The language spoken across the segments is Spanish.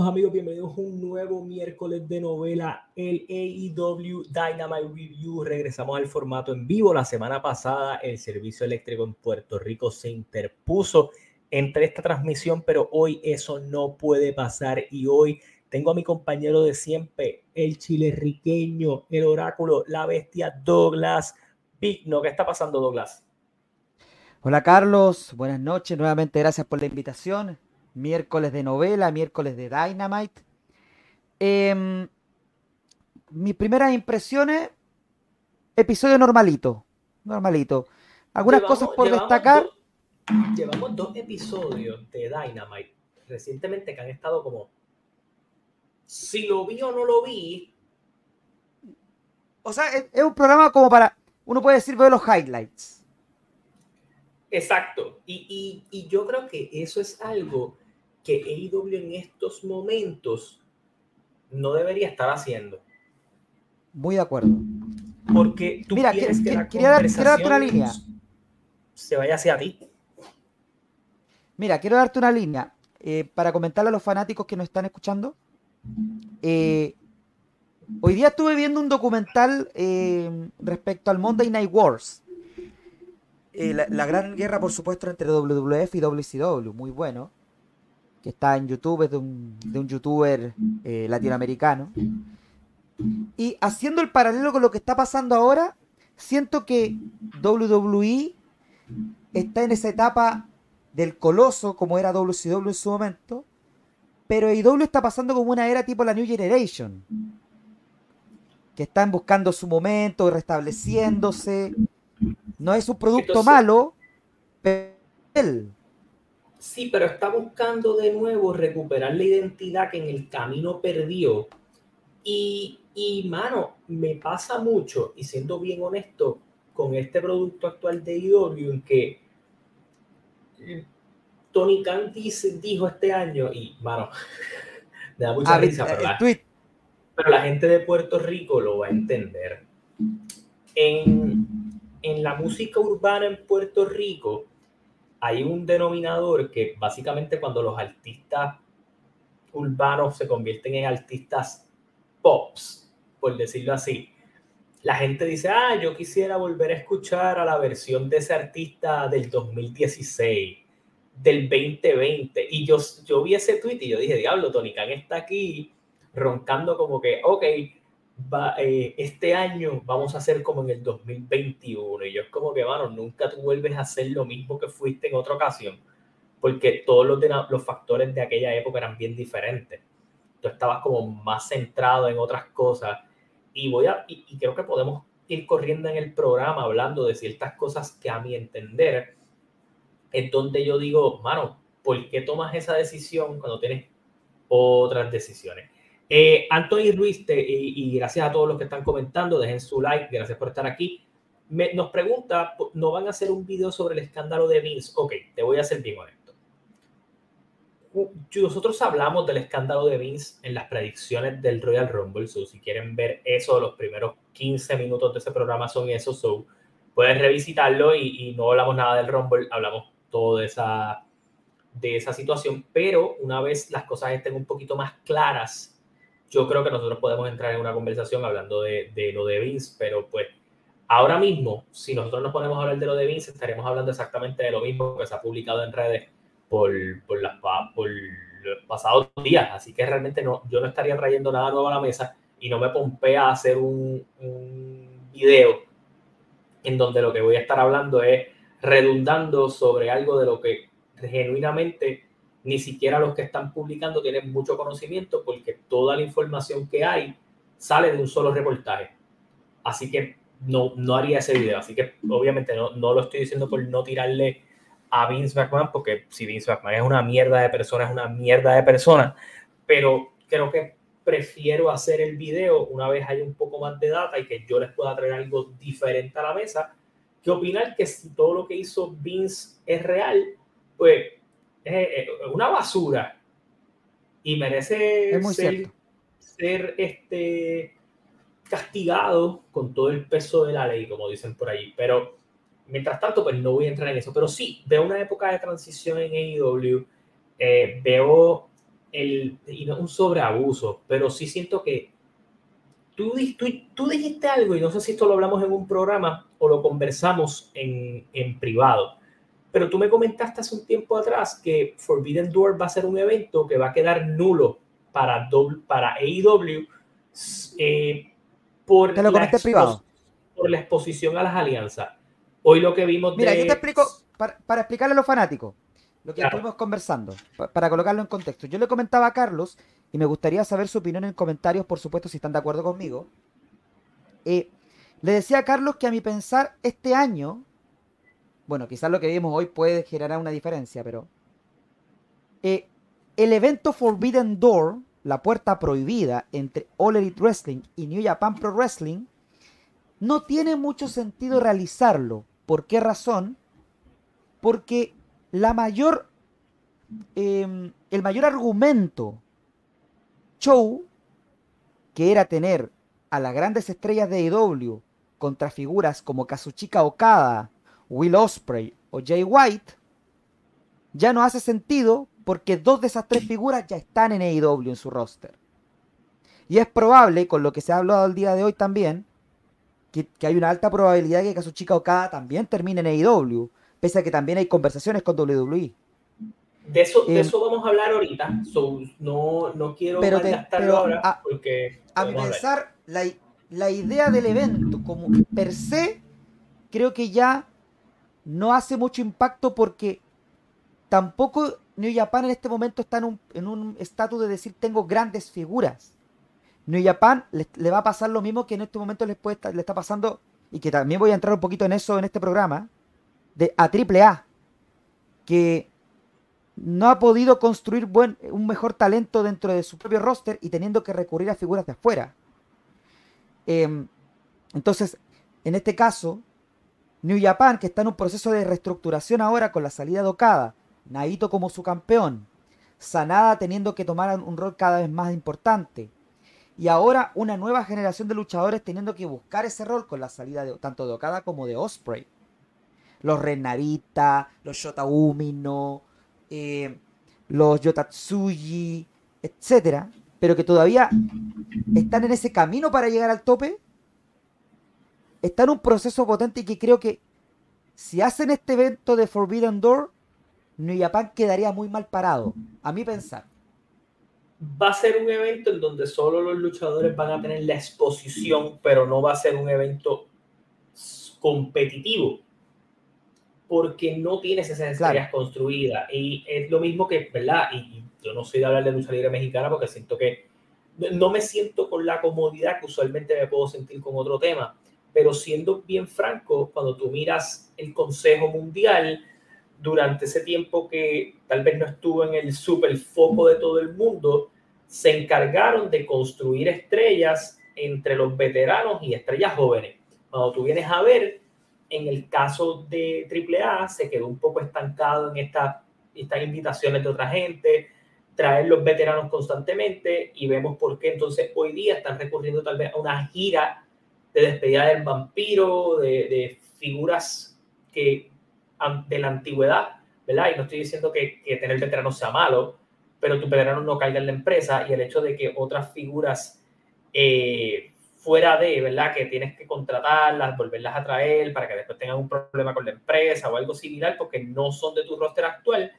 Amigos, bienvenidos a un nuevo miércoles de novela, el AEW Dynamite Review. Regresamos al formato en vivo. La semana pasada el servicio eléctrico en Puerto Rico se interpuso entre esta transmisión, pero hoy eso no puede pasar y hoy tengo a mi compañero de siempre, el chilerriqueño, el oráculo, la bestia Douglas Pigno. ¿Qué está pasando Douglas? Hola Carlos, buenas noches, nuevamente gracias por la invitación miércoles de novela, miércoles de Dynamite. Em, mis primeras impresiones, episodio normalito, normalito. Algunas cosas por destacar. llevamos dos episodios de Dynamite recientemente que han estado como, si lo vi o no lo vi. O sea, es, un programa como para, uno puede decir, veo los highlights. Exacto. Y, y, y, yo creo que eso es algo que AEW en estos momentos no debería estar haciendo. Muy de acuerdo. Porque tú Mira, quieres que, la quiero, darte una línea. se vaya hacia ti. Mira, quiero darte una línea eh, para comentarle a los fanáticos que nos están escuchando. Eh, hoy día estuve viendo un documental eh, respecto al Monday Night Wars. La, la, gran guerra, por supuesto, entre WWF y WCW, muy bueno que está en YouTube, es de un, de un youtuber eh, latinoamericano. Y haciendo el paralelo con lo que está pasando ahora, siento que WWE está en esa etapa del coloso, como era WCW en su momento, pero AEW está pasando como una era tipo la New Generation, que están buscando su momento, restableciéndose. No es un producto malo, pero Sí, pero está buscando de nuevo recuperar la identidad que en el camino perdió. Y, y mano, me pasa mucho, y siendo bien honesto, con este producto actual de IW, en que Tony Khan dijo este año, y mano, me da mucha ah, risa, pero la, pero la gente de Puerto Rico lo va a entender. En, en la música urbana en Puerto Rico, hay un denominador que básicamente cuando los artistas urbanos se convierten en artistas pops, por decirlo así, la gente dice, ah, yo quisiera volver a escuchar a la versión de ese artista del 2016, del 2020. Y yo, yo vi ese tweet y yo dije, diablo, Tony Khan está aquí roncando como que, ok, eh, este año vamos a hacer como en el 2021. Y yo es como que, mano, nunca tú vuelves a hacer lo mismo que fuiste en otra ocasión, porque todos los, los factores de aquella época eran bien diferentes. Tú estabas como más centrado en otras cosas. Y voy a, y, y creo que podemos ir corriendo en el programa hablando de ciertas cosas que a mi entender es donde yo digo, mano, ¿por qué tomas esa decisión cuando tienes otras decisiones? Eh, Anthony Ruiz, y, gracias a todos los que están comentando, dejen su like, gracias por estar aquí. nos pregunta, ¿no van a hacer un video sobre el escándalo de Vince? Ok, te voy a hacer bien honesto. Nosotros hablamos del escándalo de Vince en las predicciones del Royal Rumble, so, si quieren ver eso, los primeros 15 minutos de ese programa son esos, so, pueden revisitarlo y, y no hablamos nada del Rumble, hablamos todo de esa, de esa situación, pero una vez las cosas estén un poquito más claras, yo creo que nosotros podemos entrar en una conversación hablando de, de, lo de Vince, pero pues ahora mismo, si nosotros nos ponemos a hablar de lo de Vince, estaremos hablando exactamente de lo mismo que se ha publicado en redes por, por, las, por los pasados días, así que realmente no, yo no estaría trayendo nada nuevo a la mesa y no me pompea a hacer un, un video en donde lo que voy a estar hablando es redundando sobre algo de lo que genuinamente ni siquiera los que están publicando tienen mucho conocimiento porque toda la información que hay sale de un solo reportaje. Así que no, no haría ese video. Así que obviamente no, no lo estoy diciendo por no tirarle a Vince McMahon, porque si Vince McMahon es una mierda de persona, es una mierda de persona, pero creo que prefiero hacer el video una vez hay un poco más de data y que yo les pueda traer algo diferente a la mesa, que opinar que si todo lo que hizo Vince es real, pues es una basura y merece ser, ser, este, castigado con todo el peso de la ley, como dicen por ahí. Pero mientras tanto, pues no voy a entrar en eso. Pero sí, veo una época de transición en AEW. Eh, veo el, y no un sobreabuso, pero sí siento que tú, tú, tú, dijiste algo, y no sé si esto lo hablamos en un programa o lo conversamos en, en privado, pero tú me comentaste hace un tiempo atrás que Forbidden Door va a ser un evento que va a quedar nulo para, para AEW eh, por, te lo la privado. por la exposición a las alianzas. Hoy lo que vimos Mira, yo te explico, para, para explicarle a los fanáticos, lo que estuvimos conversando, para colocarlo en contexto. Yo le comentaba a Carlos, y me gustaría saber su opinión en comentarios, por supuesto, si están de acuerdo conmigo. Eh, le decía a Carlos que a mi pensar, este año, bueno, quizás lo que vimos hoy puede generar una diferencia, pero eh, el evento Forbidden Door, la puerta prohibida entre All Elite Wrestling y New Japan Pro Wrestling, no tiene mucho sentido realizarlo. ¿Por qué razón? Porque la mayor, em, el mayor argumento show, que era tener a las grandes estrellas de IW contra figuras como Kazuchika Okada, Will Osprey o Jay White, ya no hace sentido porque dos de esas tres figuras ya están en AEW en su roster. Y es probable, con lo que se ha hablado el día de hoy también, que, que hay una alta probabilidad de que Kazuchika Okada también termine en AEW pese a que también hay conversaciones con WWE. De eso, de eh, eso vamos a hablar ahorita. no, no quiero pero, ahora a, porque. A mi pensar, la, la, idea del evento, como per se, creo que ya no hace mucho impacto porque tampoco New Japan en este momento está en un estatus de decir tengo grandes figuras. New Japan le, le, va a pasar lo mismo que en este momento les puede, le está pasando, y que también voy a entrar un poquito en eso en este programa, de, a AAA, que no ha podido construir buen, un mejor talento dentro de su propio roster y teniendo que recurrir a figuras de afuera. Em, entonces, en este caso, New Japan, que está en un proceso de reestructuración ahora con la salida de Okada, Naito como su campeón, Sanada teniendo que tomar un rol cada vez más importante, y ahora una nueva generación de luchadores teniendo que buscar ese rol con la salida de, tanto de Okada como de Osprey. Los Renarita, los Shotaumino, eh, los Yotatsuji, etcétera, pero que todavía están en ese camino para llegar al tope, está en un proceso potente y que creo que si hacen este evento de Forbidden Door, New Japan quedaría muy mal parado, a mi pensar. Va a ser un evento en donde solo los luchadores van a tener la exposición, pero no va a ser un evento competitivo porque no tienes esas estrellas construidas. Y es lo mismo que, ¿verdad? Y, yo no soy de hablar de lucha libre mexicana porque siento que no me siento con la comodidad que usualmente me puedo sentir con otro tema. Pero siendo bien franco, cuando tú miras el Consejo Mundial, durante ese tiempo que tal vez no estuvo en el super foco de todo el mundo, se encargaron de construir estrellas entre los veteranos y estrellas jóvenes. Cuando tú vienes a ver, en el caso de AAA se quedó un poco estancado en esta, estas invitaciones de otra gente, traer los veteranos constantemente y vemos por qué entonces hoy día están recurriendo tal vez a una gira de despedida del vampiro, de, de figuras que de la antigüedad, ¿verdad? Y no estoy diciendo que, que tener veteranos sea malo, pero tu veterano no caiga en la empresa y el hecho de que otras figuras eh, fuera de, ¿verdad? Que tienes que contratarlas, volverlas a traer para que después tengan un problema con la empresa o algo similar porque no son de tu roster actual,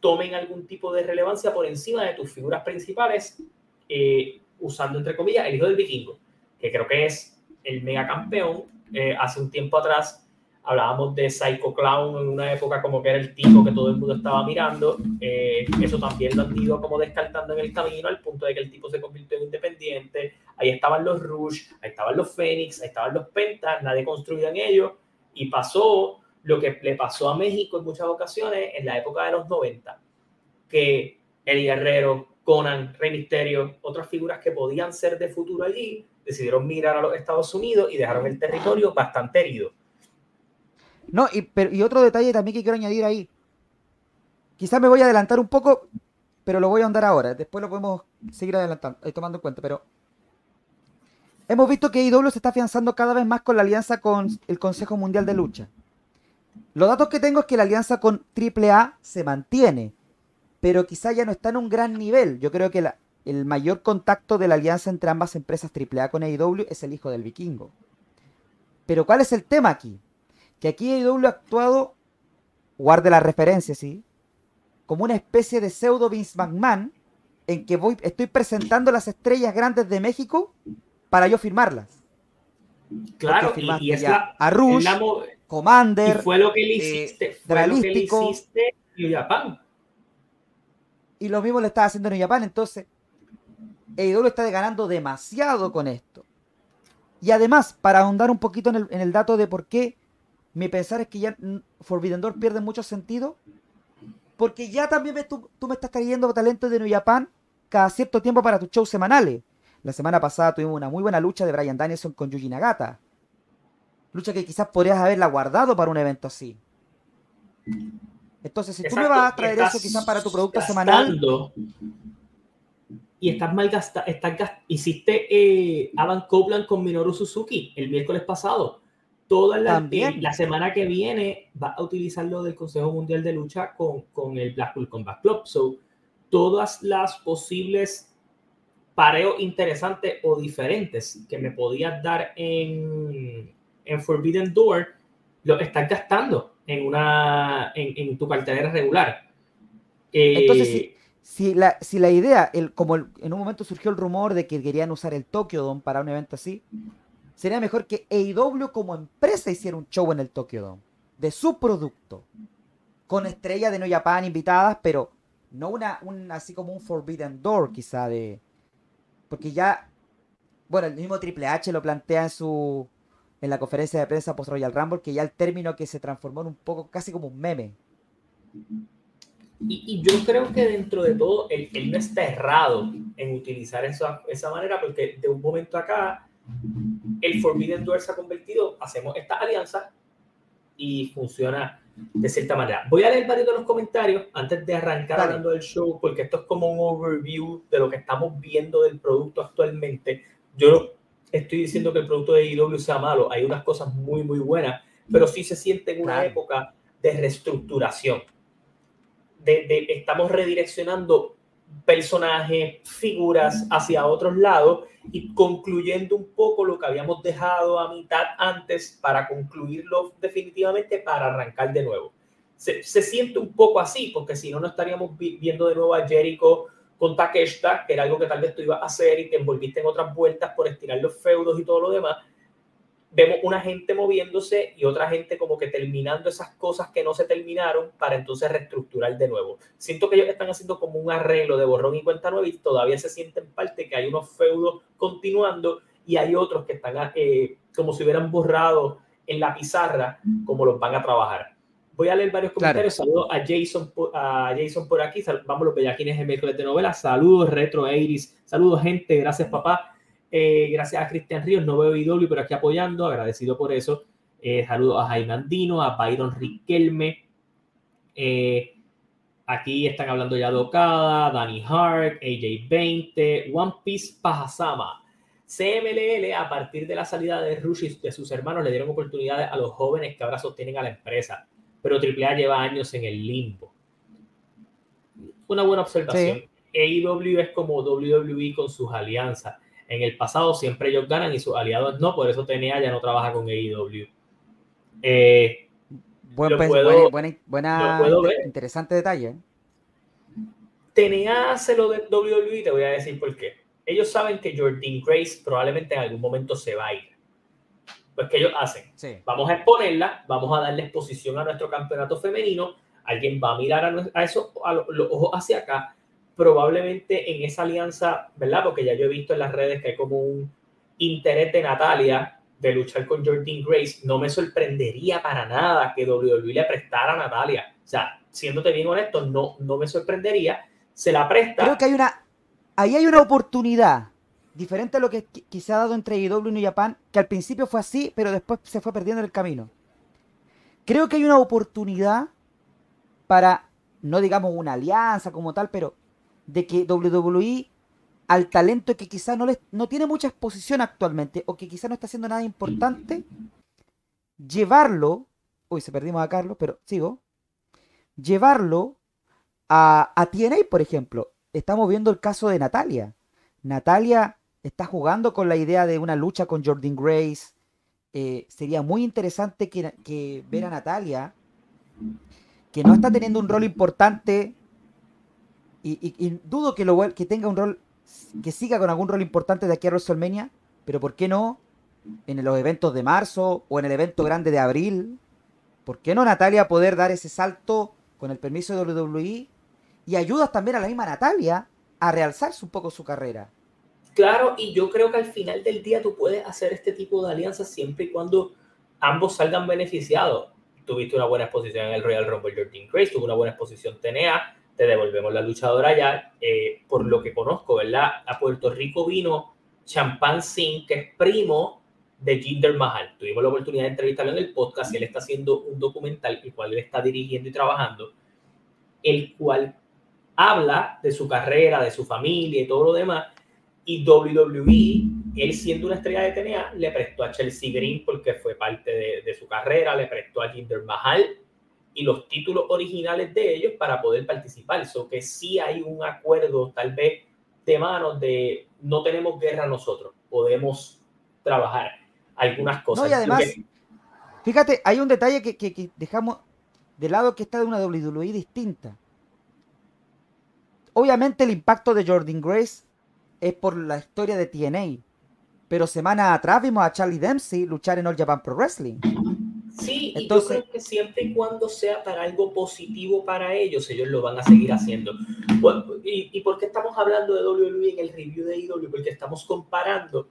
tomen algún tipo de relevancia por encima de tus figuras principales, eh, usando entre comillas el hijo del vikingo, que creo que es el mega campeón eh, hace un tiempo atrás Hablábamos de Psycho Clown en una época como que era el tipo que todo el mundo estaba mirando. Eh, eso también lo han ido como descartando en el camino al punto de que el tipo se convirtió en independiente. Ahí estaban los Rush, ahí estaban los Phoenix, ahí estaban los Pentas, nadie construía en ellos. Y pasó lo que le pasó a México en muchas ocasiones en la época de los 90, que el Guerrero, Conan, Rey Misterio, otras figuras que podían ser de futuro allí, decidieron mirar a los Estados Unidos y dejaron el territorio bastante herido no, y, pero, y otro detalle también que quiero añadir ahí. Quizás me voy a adelantar un poco, pero lo voy a ahondar ahora. Después lo podemos seguir adelantando, eh, tomando en cuenta. Pero hemos visto que IW se está afianzando cada vez más con la alianza con el Consejo Mundial de Lucha. Los datos que tengo es que la alianza con AAA se mantiene, pero quizá ya no está en un gran nivel. Yo creo que la, el mayor contacto de la alianza entre ambas empresas AAA con AEW es el hijo del vikingo. Pero ¿cuál es el tema aquí? Que aquí AEW ha actuado, guarde la referencia, ¿sí? Como una especie de pseudo Vince McMahon en que voy, estoy presentando las estrellas grandes de México para yo firmarlas. Claro, y, es la, a Rush, Commander, y fue lo que le eh, hiciste, fue lo que le hiciste New Japan. Y lo mismo le estaba haciendo New Japan, entonces AEW está ganando demasiado con esto. Y además, para ahondar un poquito en el, dato de por qué mi pensar es que ya Forbidden Door pierde mucho sentido, porque ya también tú, tú, me estás trayendo talento de New Japan cada cierto tiempo para tus shows semanales. La semana pasada tuvimos una muy buena lucha de Brian Danielson con Yuji Nagata. Lucha que quizás podrías haberla guardado para un evento así. Entonces, si tú me vas a traer eso quizás para tu producto semanal. Y estás mal gastando. Hiciste eh, Adam Copeland con Minoru Suzuki el miércoles pasado. Toda la, eh, la semana que viene va a utilizar lo del Consejo Mundial de Lucha con, con el Blackpool Combat Club. So, todas las posibles pareos interesantes o diferentes que me podías dar en, en Forbidden Door, lo estás gastando en, una, en, tu cartelera regular. Entonces, si, si, la, si la idea, el, como en un momento surgió el rumor de que querían usar el Tokyo Dome para un evento así, sería mejor que AEW como empresa hiciera un show en el Tokyo Dome de su producto, con estrellas de No Japan invitadas, pero no una, un, así como un Forbidden Door, quizá, de. Porque ya. Bueno, el mismo Triple H lo plantea en su. En la conferencia de prensa post Royal Rumble, que ya el término que se transformó en un poco casi como un meme. Y, yo creo que dentro de todo, él, no está errado en utilizar esa, esa manera, porque de un momento acá, el Forbidden Door se ha convertido, hacemos esta alianza y funciona de cierta manera. Voy a leer varios de los comentarios antes de arrancar hablando del show, porque esto es como un overview de lo que estamos viendo del producto actualmente. Yo no estoy diciendo que el producto de IW sea malo, hay unas cosas muy, muy buenas, pero sí se siente en una época de reestructuración. De, de, estamos redireccionando personajes, figuras hacia otros lados y concluyendo un poco lo que habíamos dejado a mitad antes para concluirlo definitivamente para arrancar de nuevo. Se, siente un poco así, porque si no, no estaríamos viendo de nuevo a Jericho con Takeshita, que era algo que tal vez tú ibas a hacer y te envolviste en otras vueltas por estirar los feudos y todo lo demás vemos una gente moviéndose y otra gente como que terminando esas cosas que no se terminaron para entonces reestructurar de nuevo. Siento que ellos están haciendo como un arreglo de borrón y cuenta nueva y todavía se siente en parte que hay unos feudos continuando y hay otros que están eh, como si hubieran borrado en la pizarra como los van a trabajar. Voy a leer varios comentarios. Saludos a Jason, a Jason por aquí. Vamos los bellaquines de miércoles de novela. Saludos, Retro Iris. Saludos, gente. Gracias, papá. Eh, gracias a Cristian Ríos, no veo IW, pero aquí apoyando, agradecido por eso. Eh, saludos a Jaime Andino, a Byron Riquelme. Eh, aquí están hablando ya de Okada, Danny Hart, AJ20, One Piece Pajasama. CMLL, a partir de la salida de Rush y de sus hermanos, le dieron oportunidades a los jóvenes que ahora sostienen a la empresa. Pero AAA lleva años en el limbo. Una buena observación. AEW es como WWE con sus alianzas en el pasado siempre ellos ganan y sus aliados no, por eso TNA ya no trabaja con AEW. Eh, Buen, buena, interesante detalle. TNA hace lo de WWE, te voy a decir por qué. Ellos saben que Jordan Grace probablemente en algún momento se va a ir. Pues, ¿qué ellos hacen? Vamos a exponerla, vamos a darle exposición a nuestro campeonato femenino. Alguien va a mirar a, eso, a los ojos hacia acá probablemente en esa alianza, ¿verdad? Porque ya yo he visto en las redes que hay como un interés de Natalia de luchar con Jordan Grace. No me sorprendería para nada que WWE le prestara a Natalia. O sea, siéndote bien honesto, no, no me sorprendería. Se la presta. Creo que hay una. Ahí hay una oportunidad diferente a lo que, se ha dado entre IW y New Japan, que al principio fue así, pero después se fue perdiendo en el camino. Creo que hay una oportunidad para, no digamos una alianza como tal, pero de que WWE al talento que quizá no, no tiene mucha exposición actualmente o que quizá no está haciendo nada importante, llevarlo, uy, se perdimos a Carlos, pero sigo, llevarlo a, a TNA, por ejemplo. Estamos viendo el caso de Natalia. Natalia está jugando con la idea de una lucha con Jordan Grace. Eh, sería muy interesante que, ver a Natalia, que no está teniendo un rol importante, y, dudo que, lo, que tenga un rol, que siga con algún rol importante de aquí a WrestleMania, pero ¿por qué no en los eventos de marzo o en el evento grande de abril? ¿Por qué no Natalia poder dar ese salto con el permiso de WWE? Y ayudas también a la misma Natalia a realzarse un poco su carrera. Claro, y yo creo que al final del día tú puedes hacer este tipo de alianzas siempre y cuando ambos salgan beneficiados. Tuviste una buena exposición en el Royal Rumble, Jordan Grace, tuvo una buena exposición TNA, te devolvemos la luchadora ya. Eh, por lo que conozco, ¿verdad? A Puerto Rico vino Champagne Singh, que es primo de Jinder Mahal. Tuvimos la oportunidad de entrevistarlo en el podcast y él está haciendo un documental, el cual él está dirigiendo y trabajando, el cual habla de su carrera, de su familia y todo lo demás. Y WWE, él siendo una estrella de TNA, le prestó a Chelsea Green porque fue parte de, de su carrera, le prestó a Jinder Mahal y los títulos originales de ellos para poder participar. Eso que sí hay un acuerdo, tal vez de manos de no tenemos guerra nosotros, podemos trabajar algunas cosas. No, y además, fíjate, hay un detalle que, dejamos de lado que está de una WWE distinta. Obviamente el impacto de Jordan Grace es por la historia de TNA, pero semana atrás vimos a Charlie Dempsey luchar en All Japan Pro Wrestling. Sí, Entonces, y yo creo que siempre y cuando sea para algo positivo para ellos, ellos lo van a seguir haciendo. ¿Y, y por qué estamos hablando de WWE en el review de IW? Porque estamos comparando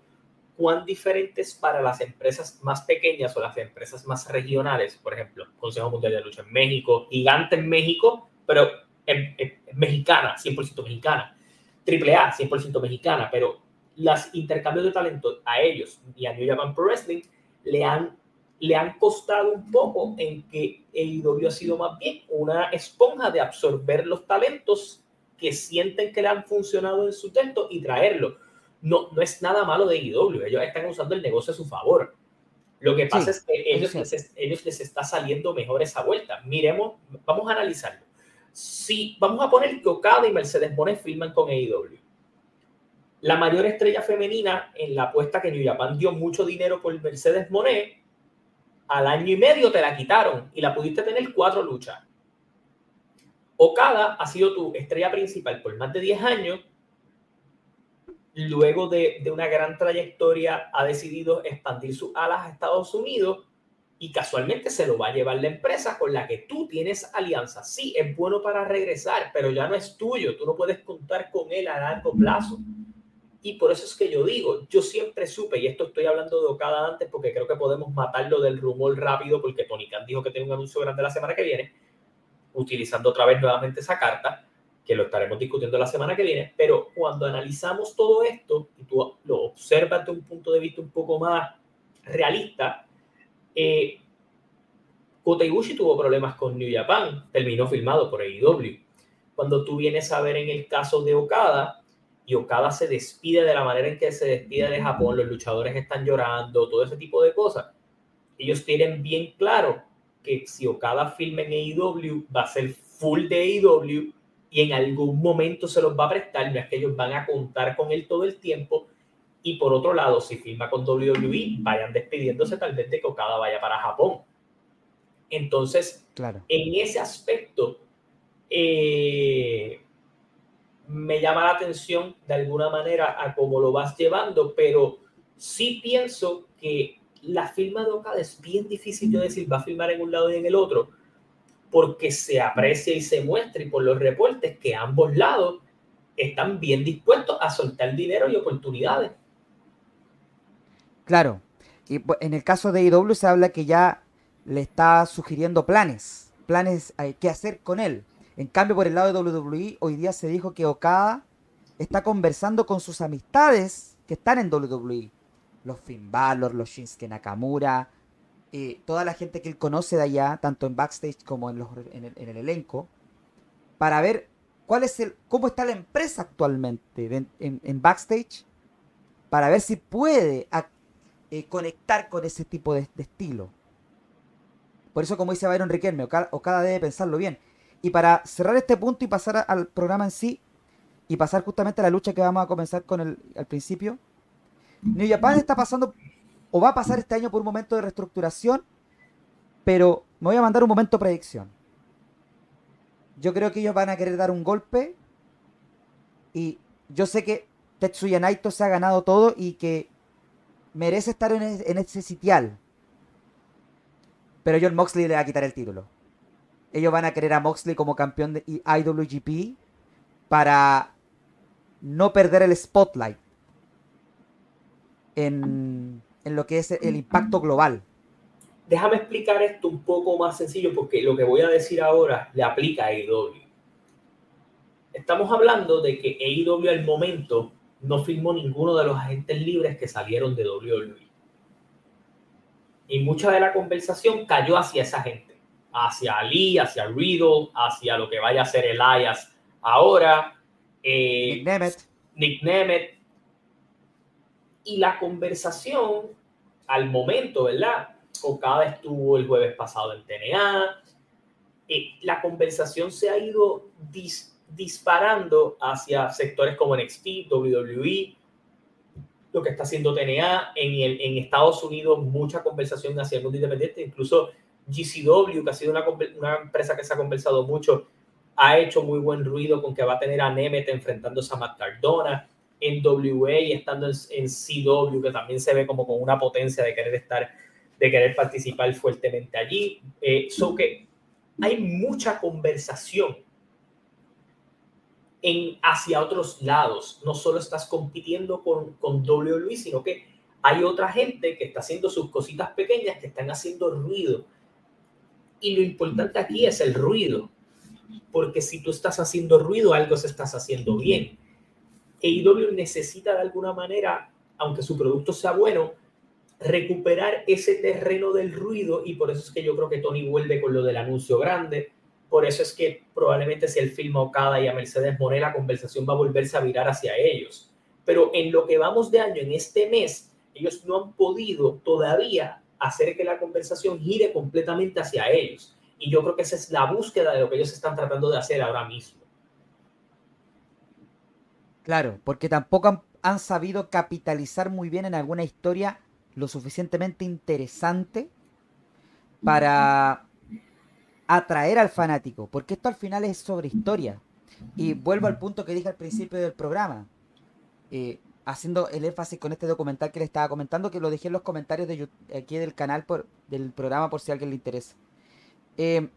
cuán diferentes para las empresas más pequeñas o las empresas más regionales, por ejemplo, Consejo Mundial de Lucha en México, gigante en México, pero en, mexicana, 100% mexicana, AAA, 100% mexicana, pero las intercambios de talento a ellos y a New Japan Pro Wrestling le han, le han costado un poco en que AEW ha sido más bien una esponja de absorber los talentos que sienten que le han funcionado en su texto y traerlo no, no es nada malo de IW, ellos están usando el negocio a su favor. Lo que pasa es que ellos, les, ellos les está saliendo mejor esa vuelta. Miremos, vamos a analizarlo. Si vamos a poner que Okada y Mercedes Monet firman con AEW. La mayor estrella femenina en la apuesta que New Japan dio mucho dinero por Mercedes Monet, al año y medio te la quitaron y la pudiste tener cuatro luchas. Okada ha sido tu estrella principal por más de 10 años luego de, una gran trayectoria, ha decidido expandir sus alas a Estados Unidos y casualmente se lo va a llevar la empresa con la que tú tienes alianza. Sí, es bueno para regresar, pero ya no es tuyo. Tú no puedes contar con él a largo plazo. Y por eso es que yo digo, yo siempre supe, y esto estoy hablando de Okada antes porque creo que podemos matarlo del rumor rápido porque Tony Khan dijo que tiene un anuncio grande la semana que viene, utilizando otra vez nuevamente esa carta que lo estaremos discutiendo la semana que viene, pero cuando analizamos todo esto y tú lo observas de un punto de vista un poco más realista, eh, Kota Ibushi tuvo problemas con New Japan, terminó filmado por AEW. Cuando tú vienes a ver en el caso de Okada, y Okada se despide de la manera en que se despide de Japón, los luchadores están llorando, todo ese tipo de cosas, ellos tienen bien claro que si Okada filma en AEW, va a ser full de AEW y en algún momento se los va a prestar, no es que ellos van a contar con él todo el tiempo. Y por otro lado, si firma con WWE, vayan despidiéndose tal vez de que Okada vaya para Japón. Entonces, claro. en ese aspecto, eh, me llama la atención de alguna manera a cómo lo vas llevando, pero sí pienso que la firma de Okada es bien difícil de decir, va a firmar en un lado y en el otro, porque se aprecia y se muestra y por los reportes que ambos lados están bien dispuestos a soltar dinero y oportunidades. Claro, y pues, en el caso de IW se habla que ya le está sugiriendo planes, planes hay que hacer con él. En cambio, por el lado de WWE, hoy día se dijo que Okada está conversando con sus amistades que están en WWE. Los Finn Balor, los Shinsuke Nakamura, eh, toda la gente que él conoce de allá, tanto en backstage como en, el, elenco, para ver cuál es el, cómo está la empresa actualmente en, backstage, para ver si puede eh, conectar con ese tipo de, estilo. Por eso, como dice Byron Riquelme, Okada, debe pensarlo bien. Y para cerrar este punto y pasar al programa en sí, y pasar justamente a la lucha que vamos a comenzar con el al principio, New Japan está pasando, o va a pasar este año por un momento de reestructuración, pero me voy a mandar un momento predicción. Yo creo que ellos van a querer dar un golpe y yo sé que Tetsuya Naito se ha ganado todo y que merece estar en ese sitial. Pero John Moxley le va a quitar el título. Ellos van a querer a Moxley como campeón de IWGP para no perder el spotlight en, lo que es el impacto global. Déjame explicar esto un poco más sencillo porque lo que voy a decir ahora le aplica a AEW. Estamos hablando de que AEW al momento no firmó ninguno de los agentes libres que salieron de WWE. Y mucha de la conversación cayó hacia esa gente, hacia Ali, hacia Riddle, hacia lo que vaya a ser Elias ahora. Eh, Nick Nemeth. Nick Nemeth. Y la conversación al momento, ¿verdad? Okada estuvo el jueves pasado en TNA. Eh, la conversación se ha ido disparando hacia sectores como NXT, WWE, lo que está haciendo TNA. En, el, en Estados Unidos, mucha conversación hacia el mundo independiente, incluso GCW, que ha sido una, una, empresa que se ha conversado mucho, ha hecho muy buen ruido con que va a tener a Nemeth enfrentándose a Matt Cardona. En WA y estando en, en CW, que también se ve como con una potencia de querer estar de querer participar fuertemente allí. Eh, que hay mucha conversación en, hacia otros lados. No solo estás compitiendo con, con WWE, sino que hay otra gente que está haciendo sus cositas pequeñas que están haciendo ruido. Y lo importante aquí es el ruido. Porque si tú estás haciendo ruido, algo se estás haciendo bien. AEW necesita de alguna manera, aunque su producto sea bueno, recuperar ese terreno del ruido y por eso es que yo creo que Tony vuelve con lo del anuncio grande. Por eso es que probablemente si él filma Okada y a Mercedes Moné, la conversación va a volverse a virar hacia ellos. Pero en lo que vamos de año, en este mes, ellos no han podido todavía hacer que la conversación gire completamente hacia ellos. Y yo creo que esa es la búsqueda de lo que ellos están tratando de hacer ahora mismo. Claro, porque tampoco han, sabido capitalizar muy bien en alguna historia lo suficientemente interesante para atraer al fanático, porque esto al final es sobre historia. Y vuelvo al punto que dije al principio del programa, eh, haciendo el énfasis con este documental que le estaba comentando, que lo dejé en los comentarios de aquí del canal por, del programa por si a alguien le interesa. Eh,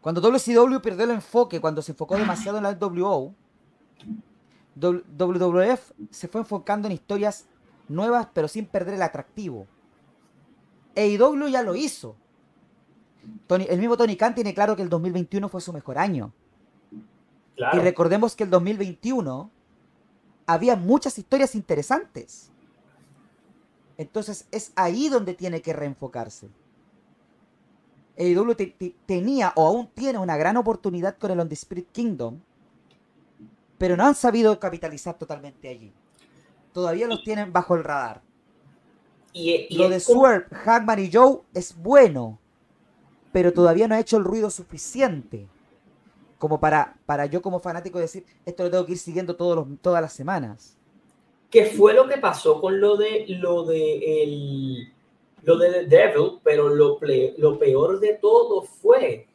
cuando WCW perdió el enfoque, cuando se enfocó demasiado en la WO, WWF se fue enfocando en historias nuevas, pero sin perder el atractivo. AEW ya lo hizo. Tony, el mismo Tony Khan tiene claro que el 2021 fue su mejor año. Y recordemos que el 2021 había muchas historias interesantes. Entonces es ahí donde tiene que reenfocarse. AEW tenía o aún tiene una gran oportunidad con el On the Spirit Kingdom, pero no han sabido capitalizar totalmente allí todavía los tienen bajo el radar. Y, Lo de Swerve, Hackman y Joe es bueno, pero todavía no ha hecho el ruido suficiente como para, para yo como fanático decir, esto lo tengo que ir siguiendo todos los, todas las semanas. ¿Qué fue lo que pasó con lo de lo de el, lo de The Devil? Pero lo, lo peor de todo fue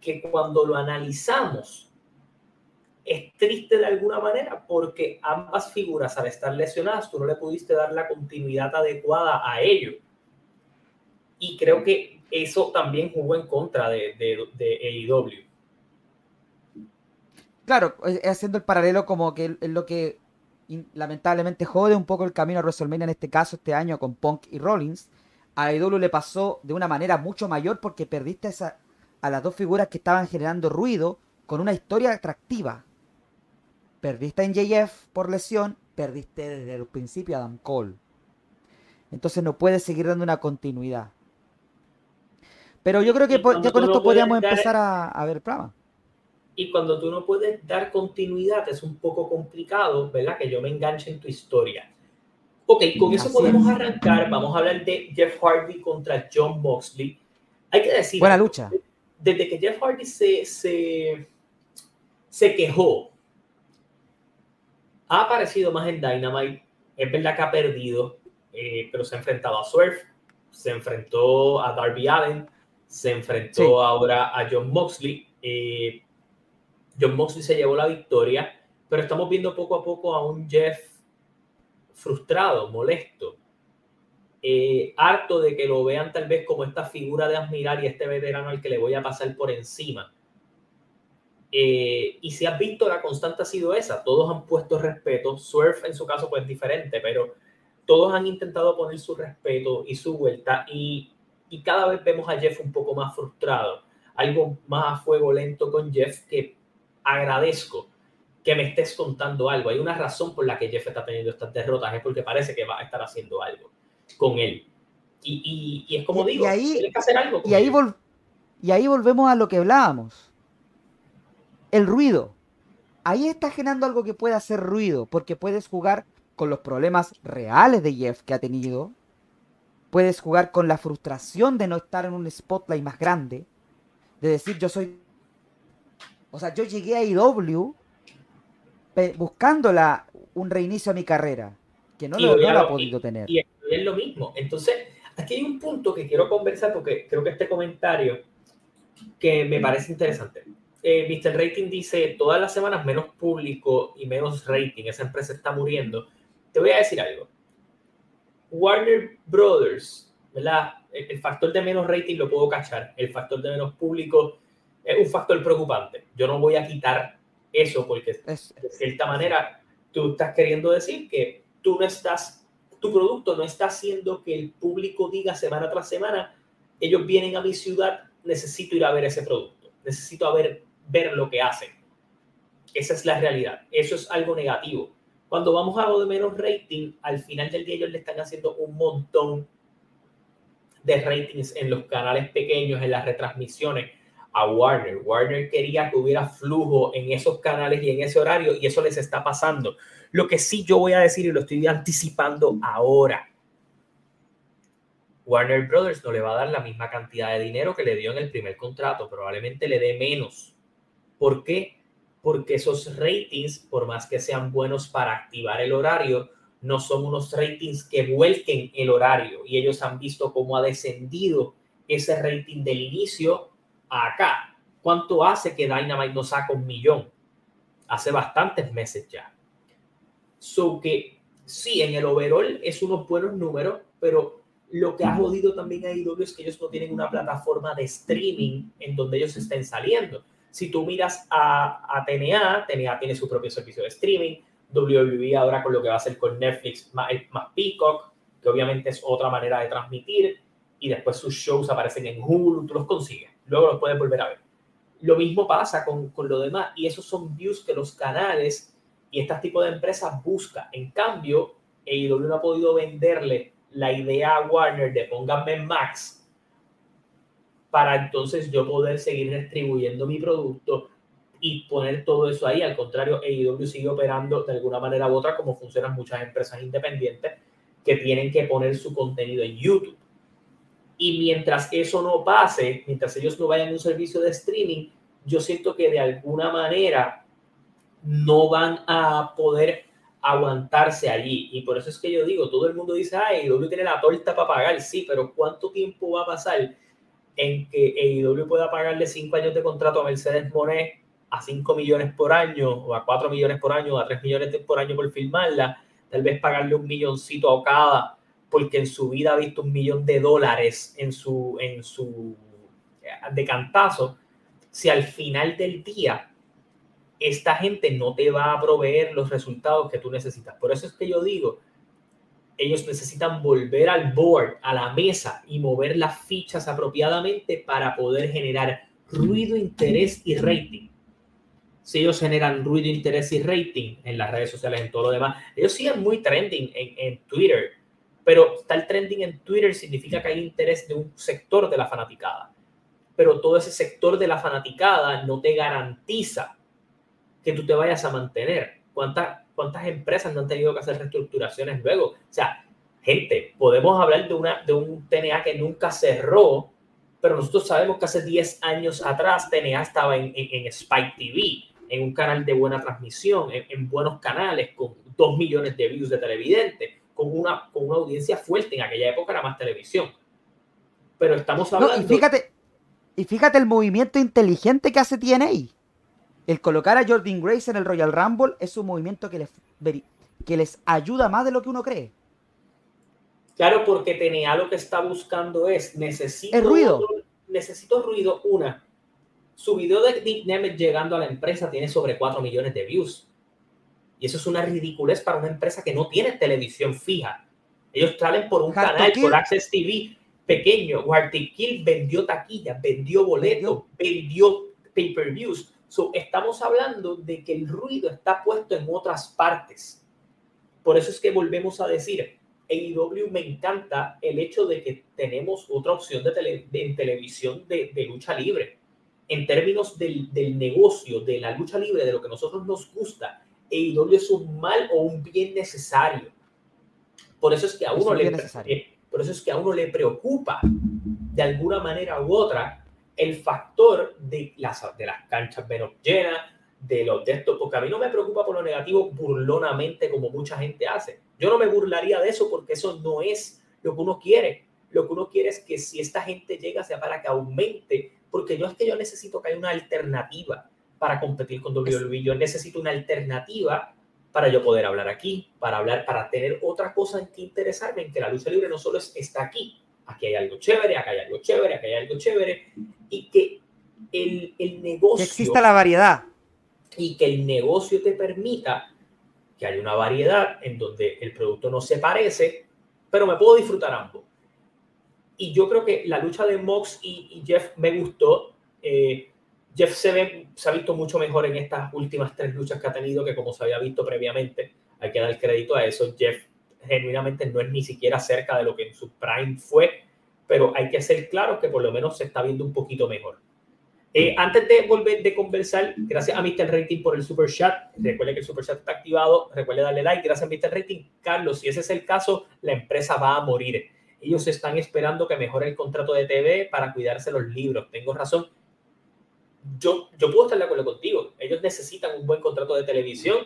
que cuando lo analizamos, es triste de alguna manera porque ambas figuras al estar lesionadas tú no le pudiste dar la continuidad adecuada a ello. Y creo que eso también jugó en contra de, de, de AEW. Claro, haciendo el paralelo como que es lo que lamentablemente jode un poco el camino a WrestleMania en este caso este año con Punk y Rollins. A AEW le pasó de una manera mucho mayor porque perdiste esa, a las dos figuras que estaban generando ruido con una historia atractiva. Perdiste en JF por lesión, perdiste desde el principio a Adam Cole. Entonces no puedes seguir dando una continuidad. Pero yo creo que ya con esto podríamos empezar a, ver plama. Y cuando tú no puedes dar continuidad es un poco complicado, ¿verdad? Que yo me enganche en tu historia. Ok, con eso podemos arrancar. Vamos a hablar de Jeff Hardy contra John Moxley. Hay que decir. Buena lucha. desde que Jeff Hardy se, se, se quejó, ha aparecido más en Dynamite. Es verdad que ha perdido, eh, pero se ha enfrentado a Swerve, se enfrentó a Darby Allen, se enfrentó ahora a John Moxley. Eh, John Moxley se llevó la victoria, pero estamos viendo poco a poco a un Jeff frustrado, molesto, eh, harto de que lo vean tal vez como esta figura de admirar y este veterano al que le voy a pasar por encima. Eh, y si has visto, la constante ha sido esa. Todos han puesto respeto. Surf en su caso pues diferente, pero todos han intentado poner su respeto y su vuelta y, y cada vez vemos a Jeff un poco más frustrado. Algo más a fuego lento con Jeff que agradezco que me estés contando algo. Hay una razón por la que Jeff está teniendo estas derrotas, es porque parece que va a estar haciendo algo con él. Y, y, es como digo, y ahí, que hacer algo. y, ahí y ahí volvemos a lo que hablábamos. El ruido. Ahí está generando algo que puede hacer ruido, porque puedes jugar con los problemas reales de Jeff que ha tenido. Puedes jugar con la frustración de no estar en un spotlight más grande. De decir, yo soy. O sea, yo llegué a IW buscando un reinicio a mi carrera, que no, lo, no ha podido tener es lo mismo. Entonces, aquí hay un punto que quiero conversar porque creo que este comentario que me parece interesante. Eh, Mr. Rating dice, todas las semanas menos público y menos rating, esa empresa está muriendo. Te voy a decir algo. Warner Brothers, ¿verdad? El, factor de menos rating lo puedo cachar, el factor de menos público es un factor preocupante. Yo no voy a quitar eso porque de cierta manera tú estás queriendo decir que tú no estás tu producto no está haciendo que el público diga semana tras semana, ellos vienen a mi ciudad, necesito ir a ver ese producto, necesito a ver, ver lo que hacen. Esa es la realidad. Eso es algo negativo. Cuando vamos a lo de menos rating, al final del día ellos le están haciendo un montón de ratings en los canales pequeños, en las retransmisiones a Warner. Warner quería que hubiera flujo en esos canales y en ese horario y eso les está pasando. Lo que sí yo voy a decir y lo estoy anticipando ahora. Warner Brothers no le va a dar la misma cantidad de dinero que le dio en el primer contrato, probablemente le dé menos. ¿Por qué? Porque esos ratings, por más que sean buenos para activar el horario, no son unos ratings que vuelquen el horario y ellos han visto cómo ha descendido ese rating del inicio acá. ¿Cuánto hace que Dynamite no saca un millón? Hace bastantes meses ya. So que sí, en el overall es unos buenos números, pero lo que ha jodido también a IW es que ellos no tienen una plataforma de streaming en donde ellos estén saliendo. Si tú miras a, a TNA, TNA tiene su propio servicio de streaming, WWE ahora con lo que va a hacer con Netflix más, más Peacock, que obviamente es otra manera de transmitir, y después sus shows aparecen en Hulu, tú los consigues, luego los puedes volver a ver. Lo mismo pasa con, con lo demás, y esos son views que los canales y este tipo de empresas busca. En cambio, AEW no ha podido venderle la idea a Warner de pónganme Max para entonces yo poder seguir distribuyendo mi producto y poner todo eso ahí. Al contrario, AEW sigue operando de alguna manera u otra como funcionan muchas empresas independientes que tienen que poner su contenido en YouTube. Y mientras eso no pase, mientras ellos no vayan a un servicio de streaming, yo siento que de alguna manera no van a poder aguantarse allí. Y por eso es que yo digo, todo el mundo dice, ay, AEW tiene la torta para pagar, sí, pero ¿cuánto tiempo va a pasar en que AEW pueda pagarle 5 años de contrato a Mercedes Monet a 5 millones por año, o a 4 millones por año, o a 3 millones por año por filmarla, tal vez pagarle un milloncito a Okada, porque en su vida ha visto un millón de dólares en su, en su de cantazo, si al final del día esta gente no te va a proveer los resultados que tú necesitas. Por eso es que yo digo, ellos necesitan volver al board, a la mesa y mover las fichas apropiadamente para poder generar ruido, interés y rating. Si ellos generan ruido, interés y rating en las redes sociales, en todo lo demás, ellos siguen muy trending en, en Twitter, pero estar trending en Twitter significa que hay interés de un sector de la fanaticada. Pero todo ese sector de la fanaticada no te garantiza que tú te vayas a mantener. ¿Cuántas, cuántas empresas no han tenido que hacer reestructuraciones luego? O sea, gente, podemos hablar de, una, de un TNA que nunca cerró pero nosotros sabemos que hace 10 años atrás TNA estaba en, en, Spike TV, en un canal de buena transmisión, en, buenos canales, con 2 millones de views de televidentes, con una, con una audiencia fuerte. En aquella época era más televisión. Pero estamos hablando... y, fíjate, y fíjate el movimiento inteligente que hace TNA. El colocar a Jordan Grace en el Royal Rumble es un movimiento que les, que les ayuda más de lo que uno cree. Claro, porque TNA lo que está buscando es, necesito ruido. necesito ruido, una. Su video de Nick Nemeth llegando a la empresa tiene sobre 4 millones de views. Y eso es una ridiculez para una empresa que no tiene televisión fija. Ellos salen por un canal, por Access TV pequeño. Kill vendió taquilla, vendió boletos, vendió pay-per-views. So, estamos hablando de que el ruido está puesto en otras partes. Por eso es que volvemos a decir, AEW me encanta el hecho de que tenemos otra opción de, en televisión de, lucha libre. En términos del, negocio, de la lucha libre, de lo que a nosotros nos gusta, AEW es un mal o un bien necesario. Por eso es que a uno, le, por eso es que a uno le preocupa de alguna manera u otra el factor de las, de las canchas menos llenas, de los de estos, porque a mí no me preocupa por lo negativo burlonamente como mucha gente hace. Yo no me burlaría de eso porque eso no es lo que uno quiere. Lo que uno quiere es que si esta gente llega sea para que aumente, porque yo es que yo necesito que haya una alternativa para competir con WWE. Yo necesito una alternativa para yo poder hablar aquí, para hablar, para tener otra cosa en que interesarme, en que la lucha libre no solo es, está aquí, aquí hay algo chévere, acá hay algo chévere, acá hay algo chévere, y que el, el negocio... Que exista la variedad y que el negocio te permita que haya una variedad en donde el producto no se parece, pero me puedo disfrutar ambos. Y yo creo que la lucha de Mox y, Jeff me gustó. Eh, Jeff se, ha visto mucho mejor en estas últimas tres luchas que ha tenido que como se había visto previamente. Hay que dar crédito a eso. Jeff genuinamente no es ni siquiera cerca de lo que en su prime fue, pero hay que ser claro que por lo menos se está viendo un poquito mejor. Eh, antes de volver de conversar, gracias a Mr. Rating por el super chat. Recuerde que el super chat está activado. Recuerde darle like. Gracias a Mr. Rating. Carlos, si ese es el caso, la empresa va a morir. Ellos están esperando que mejore el contrato de TV para cuidarse los libros. Tengo razón. Yo, yo puedo estar de acuerdo contigo. Ellos necesitan un buen contrato de televisión.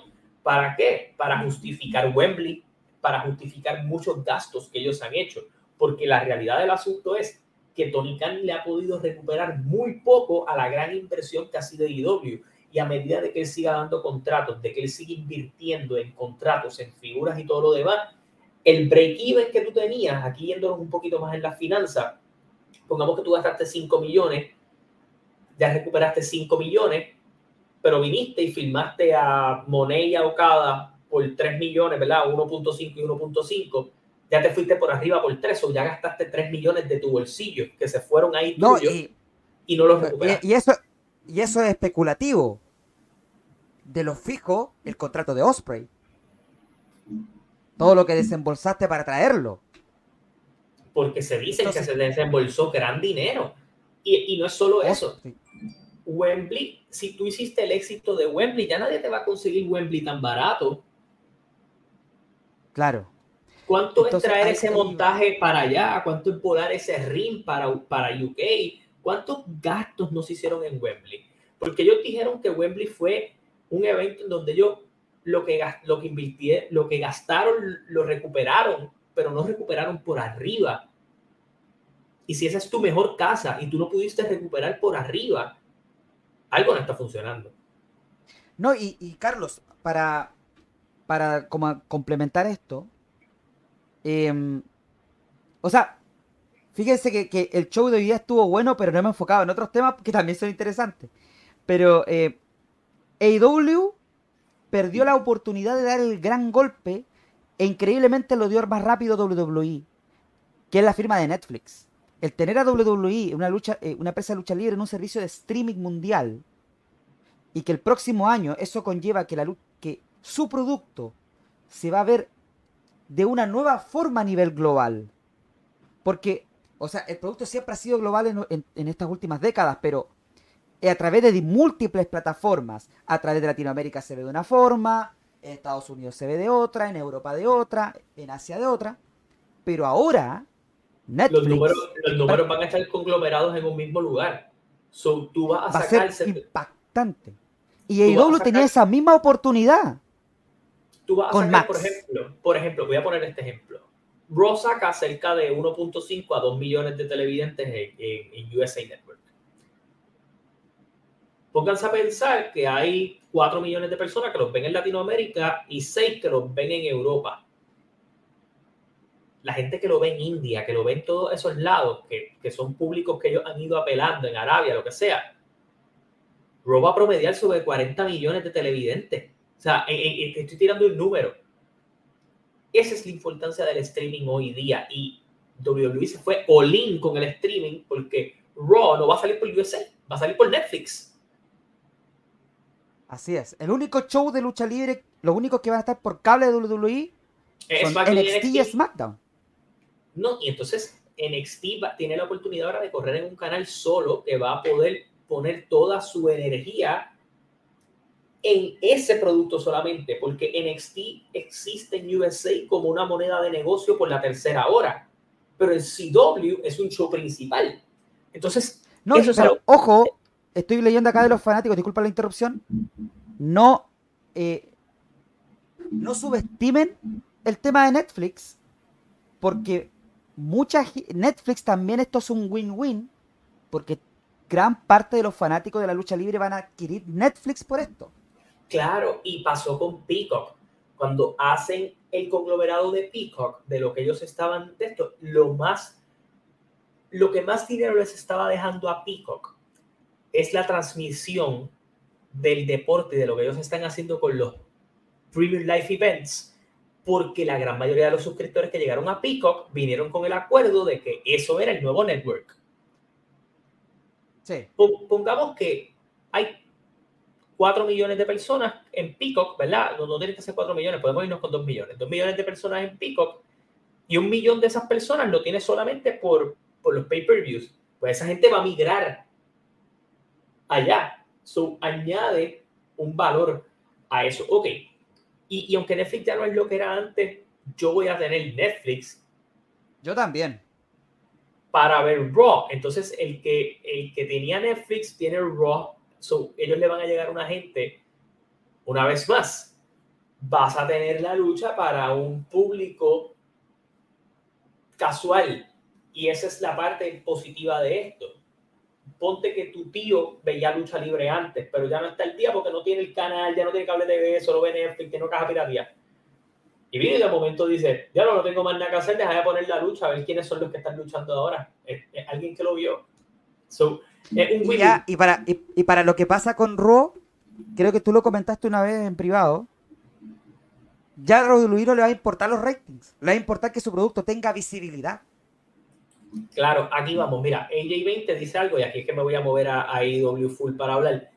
¿Para qué? Para justificar Wembley, para justificar muchos gastos que ellos han hecho. Porque la realidad del asunto es que Tony Khan le ha podido recuperar muy poco a la gran inversión que ha sido IW. Y a medida de que él siga dando contratos, de que él siga invirtiendo en contratos, en figuras y todo lo demás, el break-even que tú tenías, aquí yéndonos un poquito más en la finanza, pongamos que tú gastaste 5 millones, ya recuperaste 5 millones, pero viniste y filmaste a Monet y a Okada por 3 millones, ¿verdad? 1.5 y 1.5 ya te fuiste por arriba por tres o ya gastaste tres millones de tu bolsillo que se fueron ahí no, y, no los recuperaste. Y, eso, y eso es especulativo. De lo fijo, el contrato de Osprey. Todo lo que desembolsaste para traerlo. Porque se dice que se desembolsó gran dinero. Y, no es solo eso. Wembley, si tú hiciste el éxito de Wembley, ya nadie te va a conseguir Wembley tan barato. Claro. ¿Cuánto es traer ese montaje para allá? ¿Cuánto es volar ese ring para, para UK? ¿Cuántos gastos nos hicieron en Wembley? Porque ellos dijeron que Wembley fue un evento en donde ellos lo que, lo que invirtieron, lo que gastaron, lo recuperaron, pero no recuperaron por arriba. Y si esa es tu mejor casa y tú no pudiste recuperar por arriba, algo no está funcionando. No, y, Carlos, para, para como complementar esto, Em, o sea, fíjense que, el show de hoy día estuvo bueno, pero no me he enfocado en otros temas que también son interesantes. Pero eh, AEW perdió la oportunidad de dar el gran golpe e increíblemente lo dio más rápido WWE, que es la firma de Netflix. El tener a WWE, una, lucha, eh, una empresa de lucha libre, en un servicio de streaming mundial, y que el próximo año eso conlleva que, la, que su producto se va a ver de una nueva forma a nivel global. Porque, o sea, el producto siempre ha sido global en, estas últimas décadas, pero a través de múltiples plataformas, a través de Latinoamérica se ve de una forma, en Estados Unidos se ve de otra, en Europa de otra, en Asia de otra, pero ahora Netflix. Los números, los números van a estar conglomerados en un mismo lugar. So, tú vas a va a sacar ser impactante. Y AEW tenía sacar- esa misma oportunidad. Tú vas a Con sacar, por ejemplo, por ejemplo, voy a poner este ejemplo. Raw saca cerca de 1.5 a 2 millones de televidentes en, en- en USA Network. Pónganse a pensar que hay 4 millones de personas que los ven en Latinoamérica y 6 que los ven en Europa. La gente que lo ve en India, que lo ve en todos esos lados, que, que son públicos que ellos han ido apelando en Arabia, lo que sea. Raw va a promediar sobre 40 millones de televidentes. O sea, en- en- en- estoy tirando un número. Esa es la importancia del streaming hoy día. Y WWE se fue all-in con el streaming porque Raw no va a salir por USA, va a salir por Netflix. Así es. El único show de lucha libre, los únicos que van a estar por cable de WWE Es son y NXT y NXT. SmackDown. No, y entonces NXT va- tiene la oportunidad ahora de correr en un canal solo que va a poder poner toda su energía en ese producto solamente, porque NXT existe en USA como una moneda de negocio por la tercera hora, pero en CW es un show principal. Entonces, No, Eso pero ojo, estoy leyendo acá de los fanáticos, disculpa la interrupción. No, eh, no subestimen el tema de Netflix, porque mucha Netflix también esto es un win-win, porque gran parte de los fanáticos de la lucha libre van a adquirir Netflix por esto. Claro, y pasó con Peacock. Cuando hacen el conglomerado de Peacock, de lo que ellos estaban de esto, lo más, lo que más dinero les estaba dejando a Peacock es la transmisión del deporte, de lo que ellos están haciendo con los Premium Life Events, porque la gran mayoría de los suscriptores que llegaron a Peacock vinieron con el acuerdo de que eso era el nuevo network. Sí. Pon- Pongamos que hay 4 millones de personas en Peacock, ¿verdad? No, no tiene que ser 4 millones, podemos irnos con 2 millones. 2 millones de personas en Peacock y un millón de esas personas lo tiene solamente por, por los pay-per-views. Pues esa gente va a migrar allá. So, añade un valor a eso. Ok. Y, y aunque Netflix ya no es lo que era antes, yo voy a tener Netflix Yo también. para ver Raw. Entonces, el que, el que tenía Netflix tiene Raw. So, ellos le van a llegar a una gente, una vez más, vas a tener la lucha para un público casual. Y esa es la parte positiva de esto. Ponte que tu tío veía lucha libre antes, pero ya no está el día porque no tiene el canal, ya no tiene cable TV, solo ve Netflix, tiene caja piratía. Y viene y de momento dice, ya no, no tengo más nada que hacer, deja de poner la lucha, a ver quiénes son los que están luchando ahora. Es, es alguien que lo vio. So, es un Y, ya, y, para, y, y para lo que pasa con Raw, creo que tú lo comentaste una vez en privado. Ya a WWE no le va a importar los ratings, le va a importar que su producto tenga visibilidad. Claro, aquí vamos. Mira, AJ20 dice algo y aquí es que me voy a mover a, a AEW Full para hablar.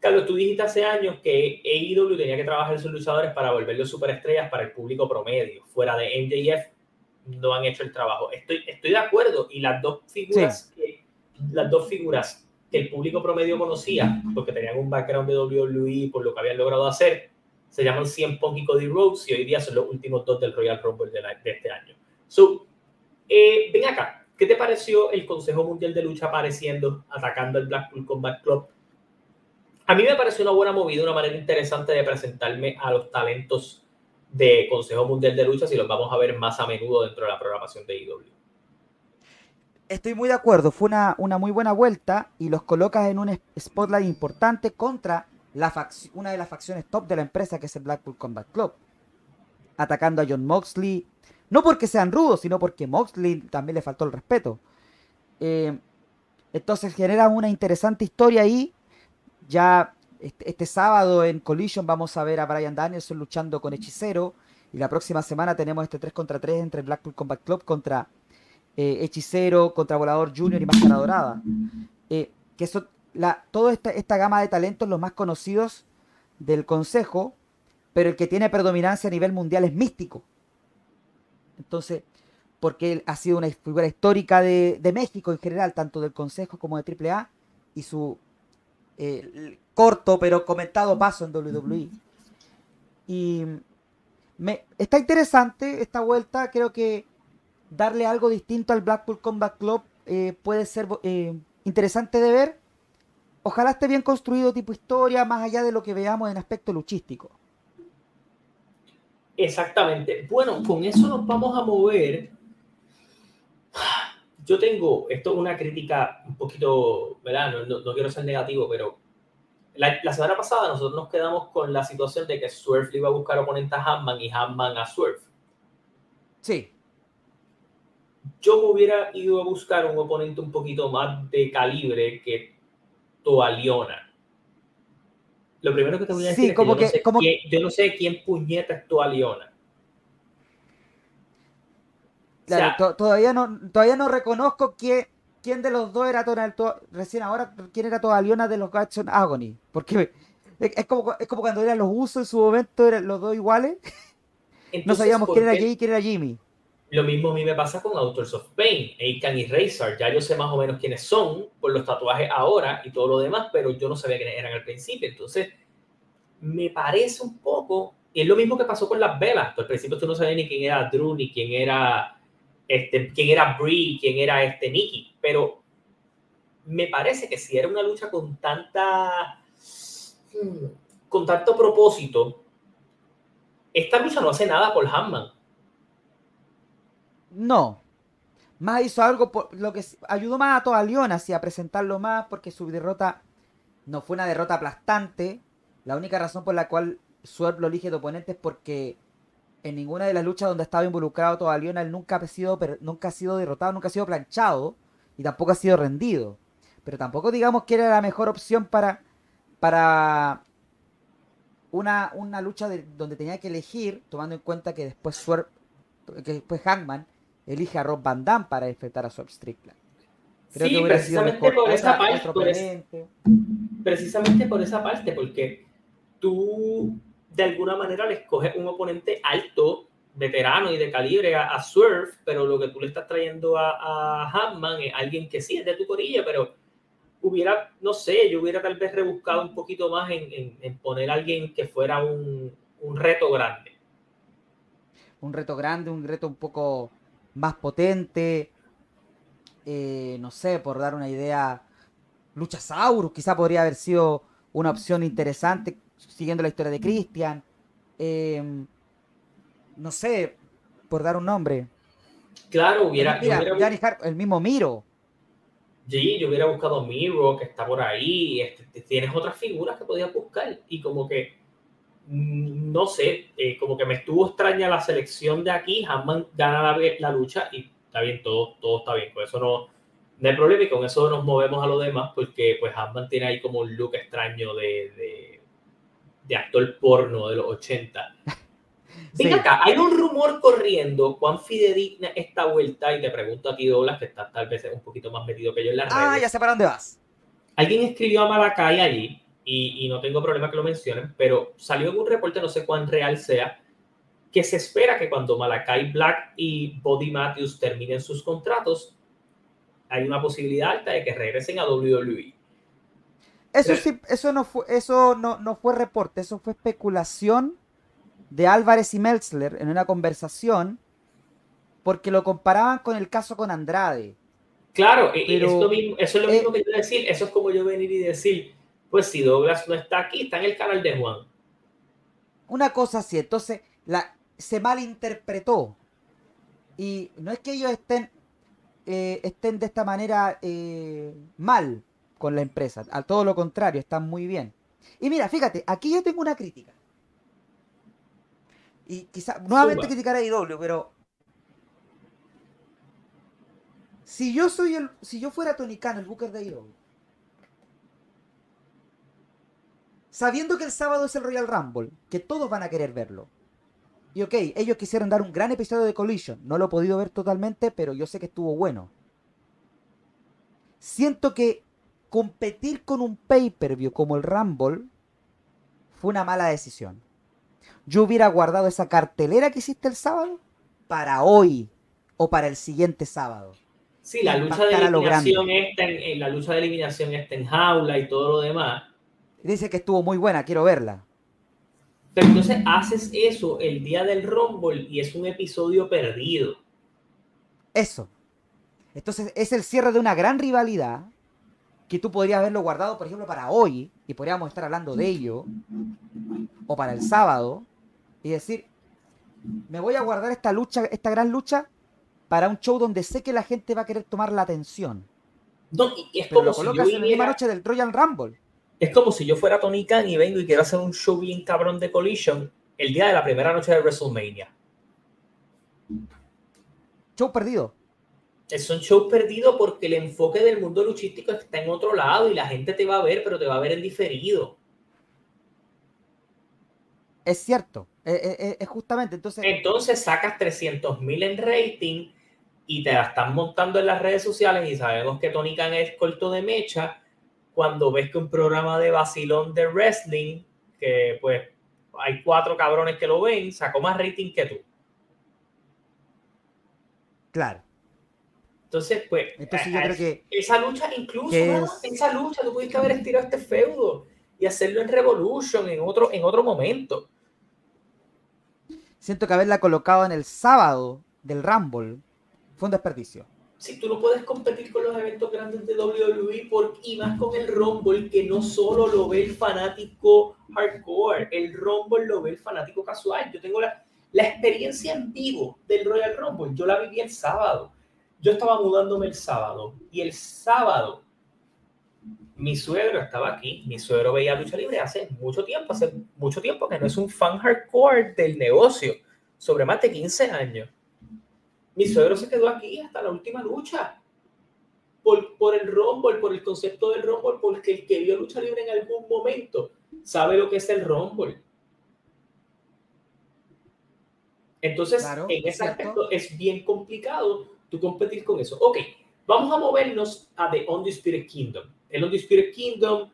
Carlos, tú dijiste hace años que AEW tenía que trabajar en sus luchadores para volverlos superestrellas para el público promedio. Fuera de MJF no han hecho el trabajo. Estoy, estoy de acuerdo y las dos figuras, que, las dos figuras que el público promedio conocía, porque tenían un background de WWE por lo que habían logrado hacer, se llaman CM Punk y Cody Rhodes y hoy día son los últimos dos del Royal Rumble de, la- de este año. So, eh, ven acá, ¿qué te pareció el Consejo Mundial de Lucha apareciendo, atacando el Blackpool Combat Club? A mí me pareció una buena movida, una manera interesante de presentarme a los talentos de Consejo Mundial de Lucha, si los vamos a ver más a menudo dentro de la programación de IW. Estoy muy de acuerdo, fue una, muy buena vuelta y los colocas en un spotlight importante contra una de las facciones top de la empresa que es el Blackpool Combat Club. Atacando a John Moxley, no porque sean rudos, sino porque Moxley también le faltó el respeto. Eh, entonces genera una interesante historia ahí. Ya este, este sábado en Collision vamos a ver a Brian Danielson luchando con Hechicero. Y la próxima semana tenemos este 3 contra 3 entre Blackpool Combat Club contra eh, Hechicero, contra Volador Junior y Máscara Dorada. Eh, que son la, toda esta, esta gama de talentos, los más conocidos del consejo, pero el que tiene predominancia a nivel mundial es místico. Entonces, porque él ha sido una figura histórica de, de México en general, tanto del consejo como de AAA, y su eh, corto pero comentado paso en WWE. Y me, está interesante esta vuelta, creo que darle algo distinto al Blackpool Combat Club eh, puede ser eh, interesante de ver. Ojalá esté bien construido tipo historia, más allá de lo que veamos en aspecto luchístico. Exactamente. Bueno, con eso nos vamos a mover. Yo tengo, esto es una crítica un poquito, ¿verdad? No, quiero ser negativo, pero la, semana pasada nosotros nos quedamos con la situación de que Swerve iba a buscar oponente a Hanman y Hanman a Swerve. Sí. Yo me hubiera ido a buscar un oponente un poquito más de calibre que Toaliona lo primero que te voy a decir es que, yo, no sé quién, yo, no sé quién, puñeta es tu Aliona. Claro, todavía no, todavía no reconozco quién, quién de los dos era Tonal, recién ahora quién era toda Aliona de los Gatson Agony. Porque es como, es como cuando eran los usos en su momento, eran los dos iguales. no sabíamos quién era Jay y quién era Jimmy. Lo mismo a mí me pasa con Authors of Pain, Aiken y Razor. Ya yo sé más o menos quiénes son por los tatuajes ahora y todo lo demás, pero yo no sabía quiénes eran al principio. Entonces, me parece un poco. Y es lo mismo que pasó con las velas. Al principio tú no sabías ni quién era Drew, ni quién era, este, quién era Brie, quién era este Nicky. Pero me parece que si era una lucha con tanta. Hmm, con tanto propósito, esta lucha no hace nada por Hanman no. Más hizo algo por lo que ayudó más a toda León a presentarlo más porque su derrota no fue una derrota aplastante. La única razón por la cual Swerve lo elige de oponente es porque en ninguna de las luchas donde estaba involucrado toda León él nunca ha sido nunca ha sido derrotado, nunca ha sido planchado y tampoco ha sido rendido. Pero tampoco digamos que era la mejor opción para para una, una lucha donde tenía que elegir, tomando en cuenta que después Swerve, que después Hangman elige a Rob Van Damme para enfrentar a Swap Strickland. Creo que hubiera sido mejor por esa parte, precisamente por esa parte, porque tú de alguna manera le escoges un oponente alto, veterano y de calibre a, Swerve, pero lo que tú le estás trayendo a, a Hanman es alguien que sí es de tu corilla, pero hubiera, no sé, yo hubiera tal vez rebuscado un poquito más en, en, poner a alguien que fuera un, un reto grande. Un reto grande, un reto un poco más potente. Eh, no sé, por dar una idea, Luchasaurus quizá podría haber sido una opción interesante, siguiendo la historia de Christian. Em, no sé, por dar un nombre. Claro, hubiera. el mismo Miro. Sí, yo hubiera buscado Miro, que está por ahí. Este, tienes otras figuras que podías buscar. Y como que no sé, eh, como que me estuvo extraña la selección de aquí. Hanman gana la, lucha y está bien, todo, todo está bien. Con eso no, no hay problema y con eso nos movemos a lo demás porque pues Hanman tiene ahí como un look extraño de, de, actor porno de los 80. Venga acá, hay un rumor corriendo, cuán fidedigna esta vuelta, y te pregunto a ti, Douglas, que estás tal vez un poquito más metido que yo en la red. Ah, ya sé para dónde vas. Alguien escribió a Malacay allí y, no tengo problema que lo mencionen, pero salió en un reporte, no sé cuán real sea, que se espera que cuando Malakai Black y Body Matthews terminen sus contratos, hay una posibilidad alta de que regresen a WWE. Eso sí, eso no fue, eso no, no fue reporte, eso fue especulación de Álvarez y Meltzler en una conversación porque lo comparaban con el caso con Andrade. Claro, pero, eso es lo mismo que yo decir, eso es como yo venir y decir, pues si Douglas no está aquí, está en el canal de Juan. Una cosa así, entonces la, se malinterpretó. Y no es que ellos estén, eh, estén de esta manera eh, mal con la empresa, al todo lo contrario, están muy bien. Y mira, fíjate, aquí yo tengo una crítica. Y quizá, nuevamente criticar a IW, pero si yo soy el, si yo fuera Tony Khan, el Booker de IW, sabiendo que el sábado es el Royal Rumble, que todos van a querer verlo. Y ok, ellos quisieron dar un gran episodio de Collision. No lo he podido ver totalmente, pero yo sé que estuvo bueno. Siento que competir con un pay-per-view como el Rumble fue una mala decisión. Yo hubiera guardado esa cartelera que hiciste el sábado para hoy o para el siguiente sábado. Sí, la lucha de eliminación está en, la lucha de eliminación está en jaula y todo lo demás dice que estuvo muy buena, quiero verla. Pero entonces haces eso el día del Rumble y es un episodio perdido. Eso. Entonces es el cierre de una gran rivalidad que tú podrías haberlo guardado, por ejemplo, para hoy, y podríamos estar hablando de ello, o para el sábado, y decir, me voy a guardar esta lucha, esta gran lucha, para un show donde sé que la gente va a querer tomar la atención. No, y es como lo si colocas yo en la misma noche del Royal Rumble. Es como si yo fuera Tony Khan y vengo y quiero hacer un show bien cabrón de Collision el día de la primera noche de WrestleMania. Show perdido. Es un show perdido porque el enfoque del mundo luchístico está en otro lado y la gente te va a ver, pero te va a ver en diferido. Es cierto. Es, es- es justamente. Entonces, Entonces sacas 300 mil en rating y te la están montando en las redes sociales y sabemos que Tony Khan es corto de mecha cuando ves que un programa de vacilón de wrestling, que pues hay cuatro cabrones que lo ven, sacó más rating que tú. claro. Entonces, pues, Entonces yo creo que esa lucha, incluso, que esa lucha, tú pudiste haber estirado este feudo y hacerlo en Revolution en otro, en otro momento. siento que haberla colocado en el sábado del Rumble fue un desperdicio. Si tú no puedes competir con los eventos grandes de WWE por, y más con el Rumble, que no solo lo ve el fanático hardcore, el Rumble lo ve el fanático casual. Yo tengo la, la experiencia en vivo del Royal Rumble, yo la viví el sábado. Yo estaba mudándome el sábado y el sábado mi suegro estaba aquí. Mi suegro veía lucha libre hace mucho tiempo, hace mucho tiempo que no es un fan hardcore del negocio, sobre más de 15 años. Mi suegro se quedó aquí hasta la última lucha. Por, por el Rumble, por el concepto del Rumble, porque el que vio lucha libre en algún momento sabe lo que es el Rumble. Entonces, Claro, en es ese cierto. aspecto es bien complicado tú competir con eso. Ok, vamos a movernos a The Undisputed Kingdom. El Undisputed Kingdom.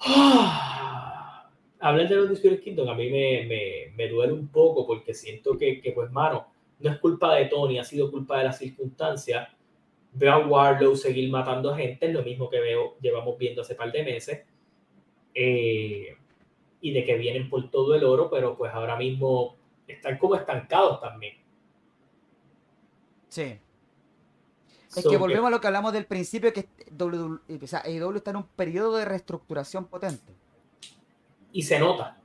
Ah, hablar del Undisputed Kingdom a mí me, me, me duele un poco porque siento que, que, pues, mano, no es culpa de Tony, ha sido culpa de las circunstancias. Veo a Warlow seguir matando a gente, es lo mismo que veo, llevamos viendo hace par de meses. Eh, y de que vienen por todo el oro, pero pues ahora mismo están como estancados también. Sí. Es que volvemos a lo que hablamos del principio, que WWE, o sea, AEW está en un periodo de reestructuración potente. Y se nota.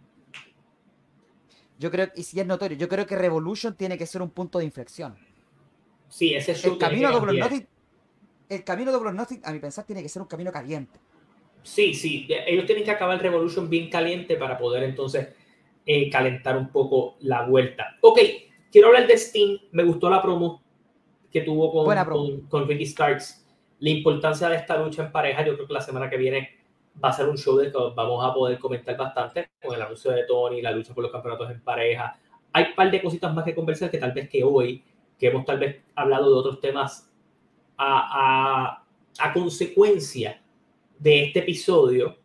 Yo creo, y si es notorio, yo creo que Revolution tiene que ser un punto de inflexión. Sí, ese show El camino cambiar. Nothing, el camino or Nothing, a mi pensar, tiene que ser un camino caliente. Sí, sí, ellos tienen que acabar Revolution bien caliente para poder entonces eh, calentar un poco la vuelta. Ok, quiero hablar de Sting. Me gustó la promo que tuvo con Ricky Starks. La importancia de esta lucha en pareja, yo creo que la semana que viene va a ser un show de que vamos a poder comentar bastante con el anuncio de Tony, la lucha por los campeonatos en pareja. Hay un par de cositas más que conversar que tal vez que hoy, que hemos tal vez hablado de otros temas a, a, a consecuencia de este episodio.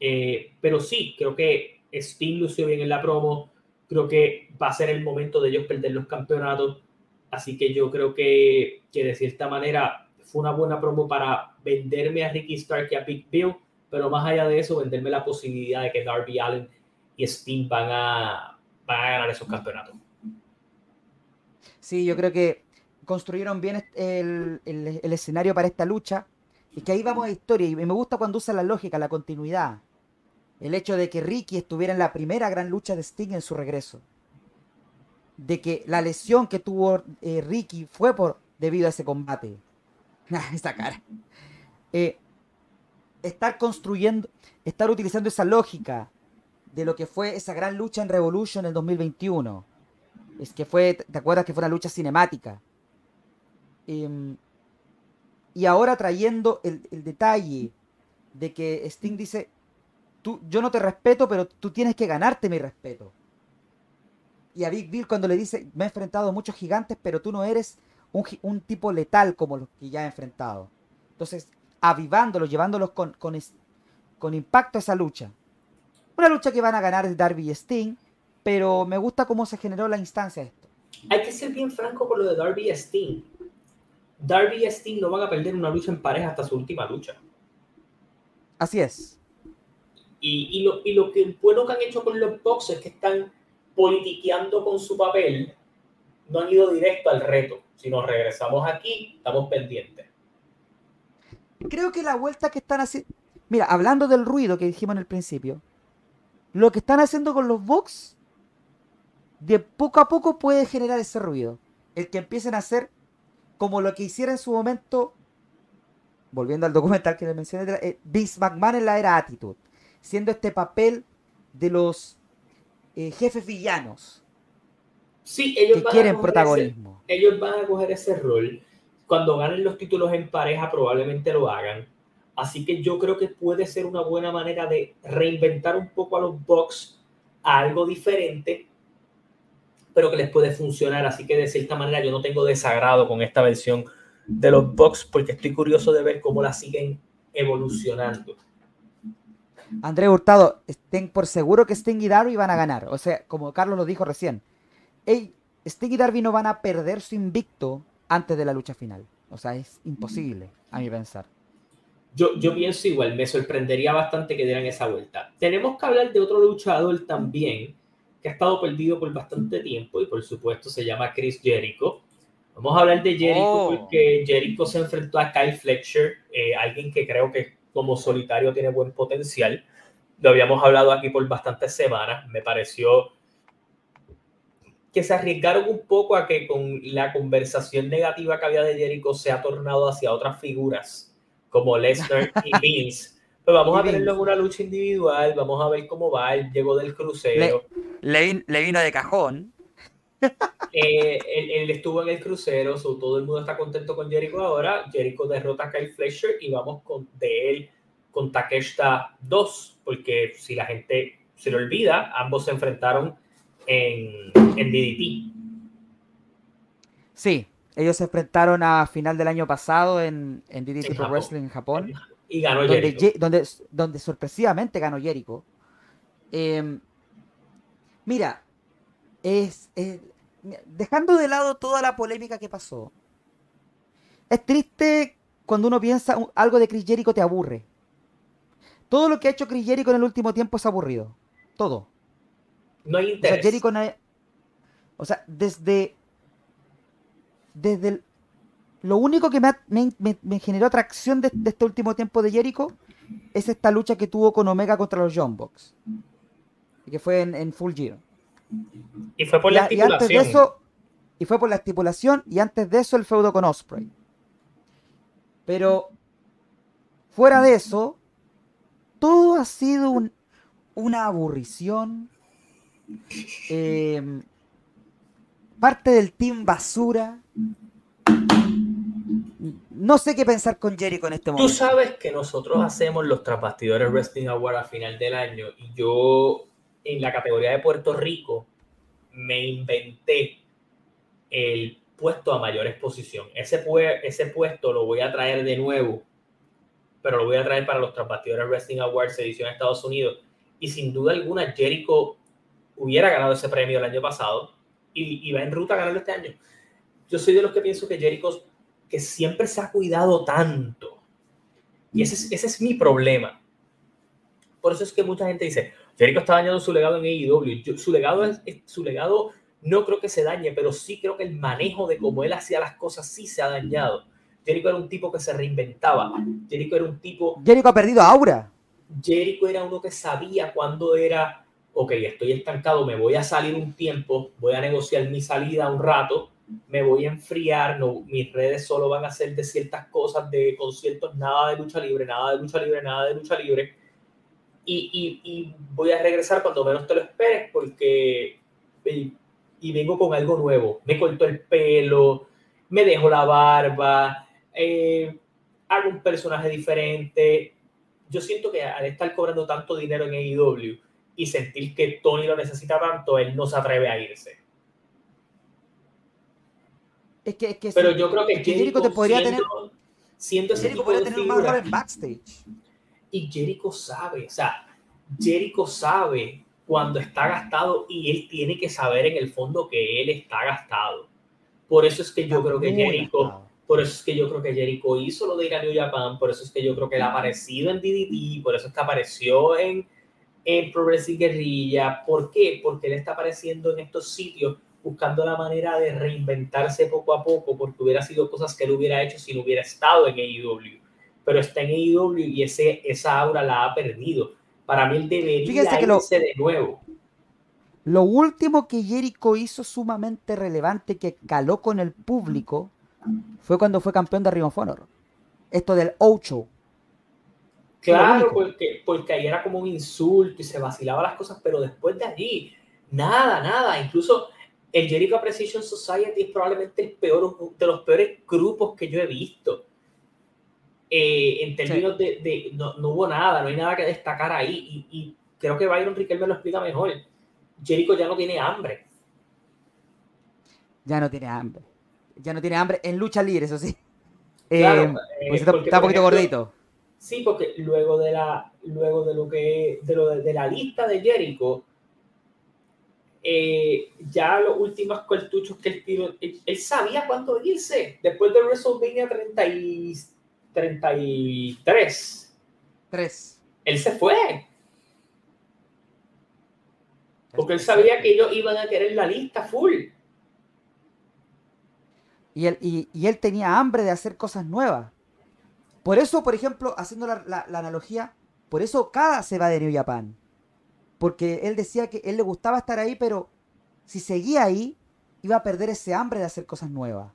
Eh, pero sí, creo que Sting lució bien en la promo. Creo que va a ser el momento de ellos perder los campeonatos. Así que yo creo que, que de cierta manera fue una buena promo para venderme a Ricky Stark y a Big Bill. Pero más allá de eso, venderme la posibilidad de que Darby Allen y Sting van a, van a ganar esos campeonatos. Sí, yo creo que construyeron bien el- el escenario para esta lucha. Y que ahí vamos a historia. Y me gusta cuando usa la lógica, la continuidad. El hecho de que Ricky estuviera en la primera gran lucha de Sting en su regreso. De que la lesión que tuvo eh, Ricky fue por debido a ese combate. Esa cara. Eh, estar construyendo, estar utilizando esa lógica de lo que fue esa gran lucha en Revolution en el 2021. Es que fue, ¿te acuerdas que fue una lucha cinemática? Em, y ahora trayendo el, detalle de que Sting dice, tú, yo no te respeto, pero tú tienes que ganarte mi respeto. Y a Big Bill cuando le dice, me he enfrentado a muchos gigantes, pero tú no eres un, un tipo letal como los que ya he enfrentado. Entonces, avivándolos, llevándolos con, con, con impacto a esa lucha. Una lucha que van a ganar Darby y Sting, pero me gusta cómo se generó la instancia de esto. Hay que ser bien franco con lo de Darby y Sting. Darby y Sting no van a perder una lucha en pareja hasta su última lucha. Así es. Y, y lo, y lo que bueno que han hecho con los Bucks es que están politiqueando con su papel no han ido directo al reto. Si nos regresamos aquí, estamos pendientes. Creo que la vuelta que están haciendo. Mira, hablando del ruido que dijimos en el principio, lo que están haciendo con los box, de poco a poco puede generar ese ruido. El que empiecen a hacer como lo que hiciera en su momento, volviendo al documental que le mencioné, eh, Vince McMahon en la era Attitude, siendo este papel de los eh, jefes villanos. Sí, ellos que quieren protagonismo. ellos van a coger ese rol. Cuando ganen los títulos en pareja, probablemente lo hagan. Así que yo creo que puede ser una buena manera de reinventar un poco a los Bucks a algo diferente, pero que les puede funcionar. Así que de cierta manera yo no tengo desagrado con esta versión de los Bucks porque estoy curioso de ver cómo la siguen evolucionando. André Hurtado, estén por seguro que Sting y Darby van a ganar. O sea, como Carlos lo dijo recién, hey, Sting y Darby no van a perder su invicto antes de la lucha final. O sea, es imposible, a mi pensar. Yo, yo pienso igual, me sorprendería bastante que dieran esa vuelta. Tenemos que hablar de otro luchador también, que ha estado perdido por bastante tiempo y por supuesto se llama Chris Jericho. Vamos a hablar de Jericho oh. porque Jericho se enfrentó a Kyle Fletcher, eh, alguien que creo que como solitario tiene buen potencial. Lo habíamos hablado aquí por bastantes semanas. Me pareció que se arriesgaron un poco a que con la conversación negativa que había de Jericho se ha tornado hacia otras figuras como Lesnar y Vince. Pues vamos a verlo en una lucha individual, vamos a ver cómo va. Él llegó del crucero. Le, vino de cajón. Eh, él, estuvo en el crucero, todo el mundo está contento con Jericho ahora. Jericho derrota a Kyle Fletcher y vamos con, de él con Takeshita 2, porque si la gente se lo olvida, ambos se enfrentaron en, en DDT. Sí, ellos se enfrentaron a final del año pasado en, en DDT Pro Wrestling en Japón. Y ganó donde, Jericho. Donde, donde, sorpresivamente ganó Jericho. Em, mira, es, dejando de lado toda la polémica que pasó, es triste cuando uno piensa algo de Chris Jericho te aburre. Todo lo que ha hecho Chris Jericho en el último tiempo es aburrido. Todo. No hay interés. O sea, Jericho no O sea, desde. Desde lo único que me, generó atracción de, este último tiempo de Jericho es esta lucha que tuvo con Omega contra los John Box. Que fue en, Full Gear. Y fue por la estipulación. Y antes de eso, y fue por la estipulación, y antes de eso el feudo con Osprey. Pero fuera de eso, todo ha sido una aburrición. Eh, parte del team basura. No sé qué pensar con Jericho en este momento. Tú sabes que nosotros hacemos los trapastidores Wrestling Award a final del año y yo en la categoría de Puerto Rico me inventé el puesto a mayor exposición. Ese, ese puesto lo voy a traer de nuevo, pero lo voy a traer para los trapastidores Wrestling Awards edición de Estados Unidos. Y sin duda alguna, Jericho hubiera ganado ese premio el año pasado y, va en ruta a ganarlo este año. Yo soy de los que pienso que Jericho, que siempre se ha cuidado tanto, y ese es, ese es mi problema. Por eso es que mucha gente dice, Jericho está dañando su legado en AEW. su, legado es, su legado no creo que se dañe, pero sí creo que el manejo de cómo él hacía las cosas sí se ha dañado. Jericho era un tipo que se reinventaba. Jericho era un tipo... Jericho ha perdido aura. Jericho era uno que sabía cuándo era, ok, estoy estancado, me voy a salir un tiempo, voy a negociar mi salida un rato, me voy a enfriar, no, mis redes solo van a ser de ciertas cosas, de conciertos, nada de lucha libre, nada de lucha libre, nada de lucha libre. Y, y, y voy a regresar cuando menos te lo esperes porque y, vengo con algo nuevo. Me corto el pelo, me dejo la barba, eh, hago un personaje diferente, yo siento que al estar cobrando tanto dinero en AEW y sentir que Tony lo necesita tanto, él no se atreve a irse. Es que, es que Pero yo creo que Jericho, te podría tener, siendo ese Jericho podría tener más rol en backstage. Y Jericho sabe, o sea, Jericho sabe cuando está gastado y él tiene que saber en el fondo que él está gastado. Por eso es que yo creo que Jericho por eso es que yo creo que Jericho hizo lo de ir a New Japan, por eso es que yo creo que él ha aparecido en DDT, por eso es que apareció en, en Progressive Guerrilla. ¿Por qué? Porque él está apareciendo en estos sitios buscando la manera de reinventarse poco a poco, porque hubiera sido cosas que él hubiera hecho si no hubiera estado en AEW. Pero está en AEW y ese, esa aura la ha perdido. Para mí él debería irse de nuevo. Lo último que Jericho hizo sumamente relevante que caló con el público fue cuando fue campeón de Ring of Honor. Esto del Ocho. Claro, porque, porque ahí era como un insulto y se vacilaba las cosas, pero después de allí, nada, nada. Incluso el Jericho Precision Society es probablemente el peor de los peores grupos que yo he visto. Eh, en términos de, no, hubo nada, no hay nada que destacar ahí. Y, y creo que Byron Riquelme lo explica mejor Jericho ya no tiene hambre. Ya no tiene hambre. Ya no tiene hambre en lucha libre, eso sí. Claro, eh, pues está, un poquito gordito. Sí, porque luego de la, luego de lo que, de, lo de, la lista de Jericho, eh, ya los últimos cartuchos que él tiró, él, sabía cuánto irse. Después de WrestleMania 30 y, 33. 3. Él se fue. Porque él sabía que ellos iban a querer la lista full. Y él, y, él tenía hambre de hacer cosas nuevas. Por eso, por ejemplo, haciendo la, analogía, por eso cada se va de New Japan. Porque él decía que él le gustaba estar ahí, pero si seguía ahí, iba a perder ese hambre de hacer cosas nuevas.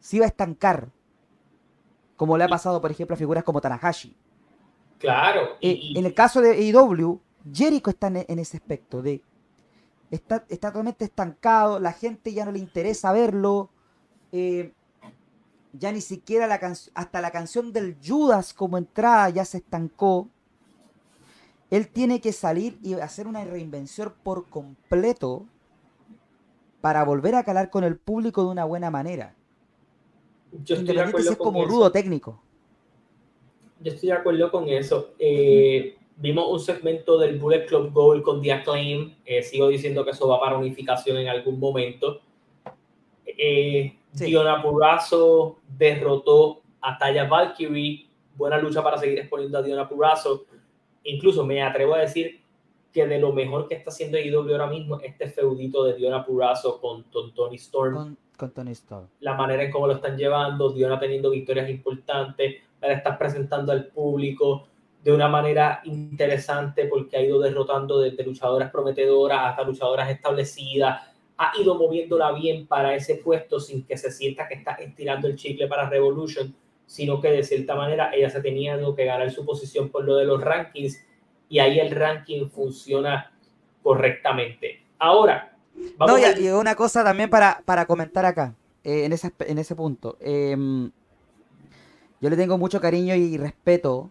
Se iba a estancar. Como le ha pasado, por ejemplo, a figuras como Tanahashi. Claro. Eh, en el caso de AEW, Jericho está en, ese aspecto de está, está, totalmente estancado, la gente ya no le interesa verlo, eh, ya ni siquiera la hasta la canción del Judas como entrada ya se estancó. Él tiene que salir y hacer una reinvención por completo para volver a calar con el público de una buena manera. Yo estoy de acuerdo es como rudo técnico. Yo estoy de acuerdo con eso. Eh, Vimos un segmento del Bullet Club Gold con The Acclaim. Eh, sigo diciendo que eso va para unificación en algún momento. Eh, Diona Purrazzo derrotó a Taya Valkyrie. Buena lucha para seguir exponiendo a Diona Purrazzo. Incluso me atrevo a decir que de lo mejor que está haciendo IW ahora mismo, este feudito de Diona Purrazzo con, Tony Storm. Con, Tony Storm. La manera en cómo lo están llevando, Diona teniendo victorias importantes, para estar presentando al público de una manera interesante porque ha ido derrotando desde luchadoras prometedoras hasta luchadoras establecidas, ha ido moviéndola bien para ese puesto sin que se sienta que está estirando el chicle para Revolution, sino que de cierta manera ella se tenía que ganar su posición por lo de los rankings y ahí el ranking funciona correctamente. Ahora, vamos no, y, una cosa también para, para comentar acá, eh, en, ese, en ese punto. Em, yo le tengo mucho cariño y respeto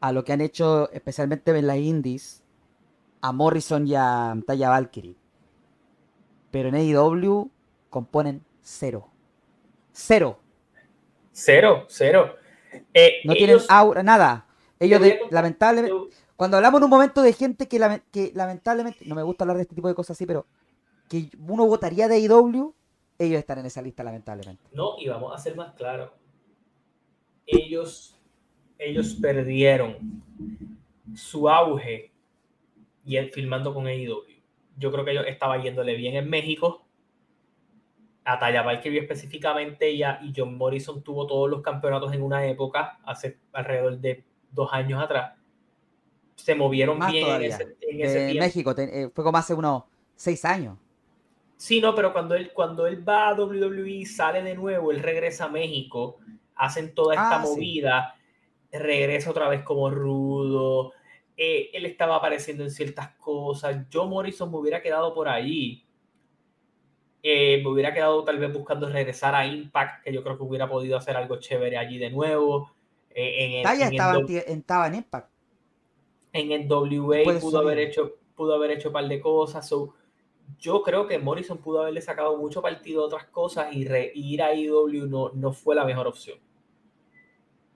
a lo que han hecho especialmente en las indies a Morrison y a Taya Valkyrie. Pero en AEW componen cero. Cero. Cero, cero. Eh, no tienen aura, nada. Ellos, lamentablemente, cuando hablamos en un momento de gente que, que, lamentablemente, no me gusta hablar de este tipo de cosas así, pero que uno votaría de AEW, ellos están en esa lista, lamentablemente. No, y vamos a ser más claros. Ellos ellos perdieron su auge y él filmando con AEW. Yo creo que ellos estaba yéndole bien en México. A Taya Valkyrie específicamente y, y John Morrison tuvo todos los campeonatos en una época, hace alrededor de dos años atrás. Se movieron bien en ese, en México eh, fue como hace unos seis años. Sí, no, pero cuando él, cuando él va a WWE, sale de nuevo, él regresa a México, hacen toda esta ah, movida regresa otra vez como rudo. Eh, él estaba apareciendo en ciertas cosas. Yo Morrison me hubiera quedado por ahí. Eh, me hubiera quedado tal vez buscando regresar a Impact, que yo creo que hubiera podido hacer algo chévere allí de nuevo. Eh, en, en, estaba, en, Impact. En el WA pudo haber, hecho, pudo haber hecho un par de cosas. yo creo que Morrison pudo haberle sacado mucho partido a otras cosas y, ir a IW no, no fue la mejor opción.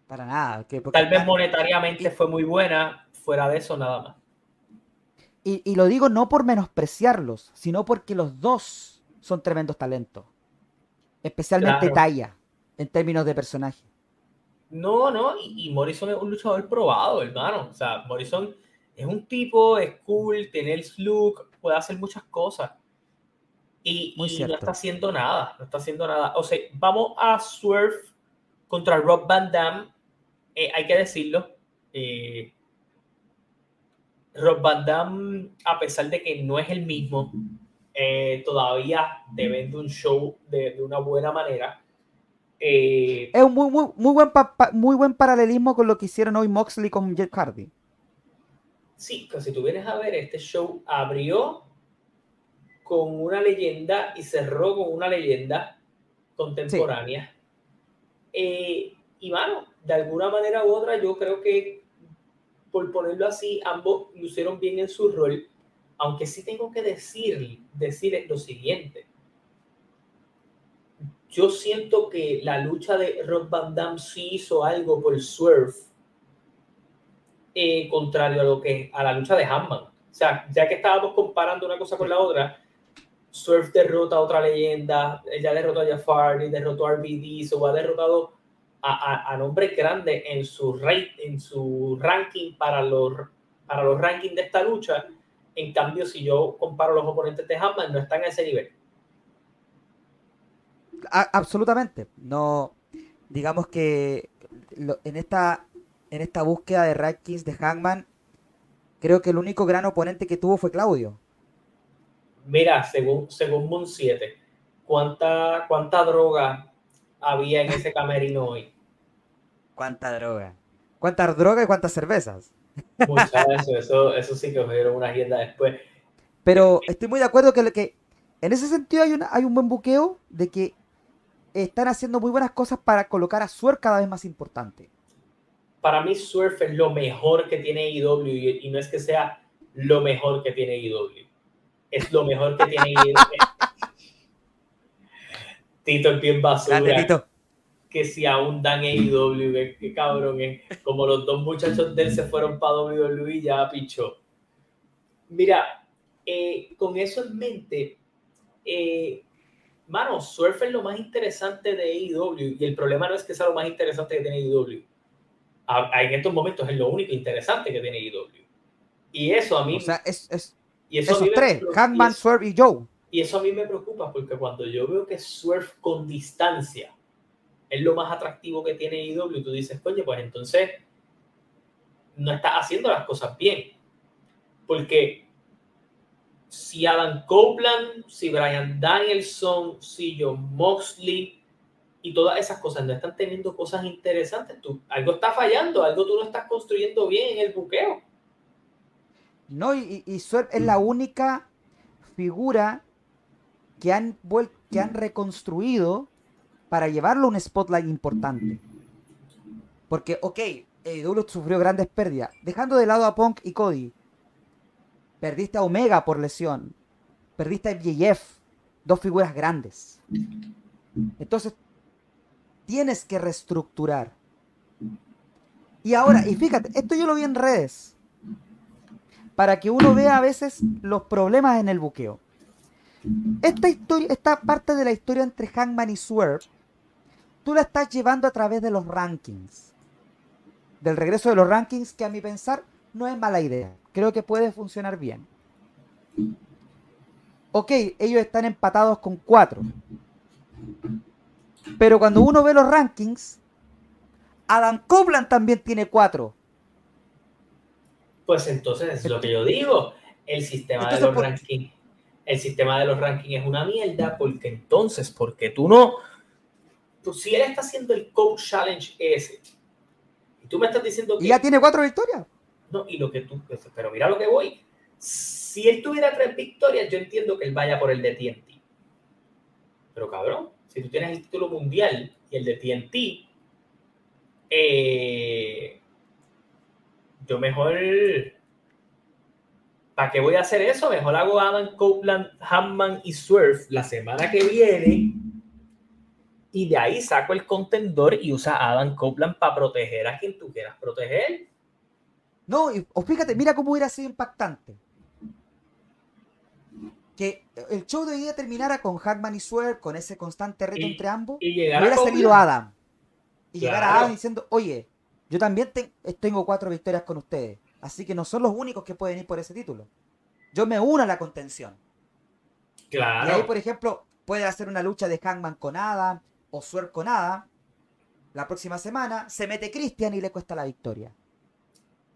Para nada. Tal vez monetariamente fue muy buena, fuera de eso nada más. Y, lo digo no por menospreciarlos, sino porque los dos son tremendos talentos. Especialmente Taya, en términos de personaje. No, no, y, Morrison es un luchador probado, hermano. O sea, Morrison es un tipo, es cool, tiene el look, puede hacer muchas cosas. Y, no está haciendo nada, no está haciendo nada. O sea, vamos a Swerve contra Rob Van Damme. Eh, hay que decirlo. Eh, Rob Van Damme, a pesar de que no es el mismo, eh, todavía te vende un show de, de una buena manera. es un muy, muy, muy, buen muy buen paralelismo con lo que hicieron hoy Moxley con Jeff Hardy. Sí, que si tú vienes a ver, este show abrió con una leyenda y cerró con una leyenda contemporánea. Eh, y bueno, de alguna manera u otra, yo creo que, por ponerlo así, ambos lucieron bien en su rol, aunque sí tengo que decir, decir lo siguiente. Yo siento que la lucha de Rob Van Damme sí hizo algo por Swerve, eh, contrario a lo que a la lucha de Hammond. O sea, ya que estábamos comparando una cosa con la otra, Surf derrota a otra leyenda, ella derrotó a Jafar, derrotó a RBD, o ha derrotado a, a, nombres grandes en su, en su ranking para los, para los rankings de esta lucha. En cambio, si yo comparo los oponentes de Hammond, no están a ese nivel. absolutamente. No, digamos que en esta, en esta búsqueda de rankings de Hangman, creo que el único gran oponente que tuvo fue Claudio mira, según, según Moon 7, ¿cuánta, ¿cuánta droga había en ese camerino hoy? ¿Cuánta droga? ¿Cuántas drogas y cuántas cervezas? Mucha eso, eso, eso sí que dieron una agenda después. Pero estoy muy de acuerdo que, que en ese sentido hay, una, hay un buen buqueo de que están haciendo muy buenas cosas para colocar a Swerve cada vez más importante. Para mí Swerve es lo mejor que tiene IW y, y no es que sea lo mejor que tiene IW es lo mejor que tiene Tito es bien basura. Que si aún dan AEW, qué cabrón es. Como los dos muchachos de él se fueron para WWE, ya pichó. Mira, eh, con eso en mente, eh, mano, Surf es lo más interesante de AEW y el problema no es que sea lo más interesante que tiene AEW. en estos momentos es lo único interesante que tiene AEW. Y eso a mí. O sea, es, y eso Esos tres, Hangman, Swerve y Joe. Y eso a mí me preocupa porque cuando yo veo que Swerve con distancia es lo más atractivo que tiene IW, tú dices, coño, pues entonces no está haciendo las cosas bien. Porque si Adam Copeland, si Brian Danielson, si John Moxley y todas esas cosas no están teniendo cosas interesantes, tú, algo está fallando, algo tú no estás construyendo bien en el buqueo. No, y, y es la única figura que han, que han reconstruido para llevarlo a un spotlight importante. Porque, ok, AEW sufrió grandes pérdidas. Dejando de lado a Punk y Cody. Perdiste a Omega por lesión. Perdiste a MJF. Dos figuras grandes. Entonces, tienes que reestructurar. Y ahora, y fíjate, esto yo lo vi en redes para que uno vea a veces los problemas en el buqueo. Esta historia, esta parte de la historia entre Hangman y Swerve, tú la estás llevando a través de los rankings. Del regreso de los rankings, que a mi pensar no es mala idea. Creo que puede funcionar bien. Ok, ellos están empatados con cuatro. Pero cuando uno ve los rankings, Adam Copeland también tiene cuatro pues entonces es lo que yo digo. El sistema de los rankings, el sistema de los rankings es una mierda, porque entonces, porque tú no, tú si él está haciendo el coach challenge ese, y tú me estás diciendo que. Y ya tiene cuatro victorias. No, y lo que tú, pero mira lo que voy. Si él tuviera tres victorias, yo entiendo que él vaya por el de TNT. Pero cabrón, si tú tienes el título mundial y el de TNT, eh, yo mejor. ¿Para qué voy a hacer eso? Mejor hago Adam Copeland, Hammond y Swerve la semana que viene. Y de ahí saco el contendor y usa a Adam Copeland para proteger a quien tú quieras proteger. No, y, fíjate, mira cómo hubiera sido impactante. Que el show de hoy día terminara con Hackman y Swerve, con ese constante reto entre ambos. Y hubiera salido Adam. Y llegar a Adam diciendo, oye, yo también tengo cuatro victorias con ustedes. Así que no son los únicos que pueden ir por ese título. Yo me uno a la contención. Claro. Y ahí, por ejemplo, puede hacer una lucha de Hangman con Adam o Swerve con Adam. La próxima semana se mete Christian y le cuesta la victoria.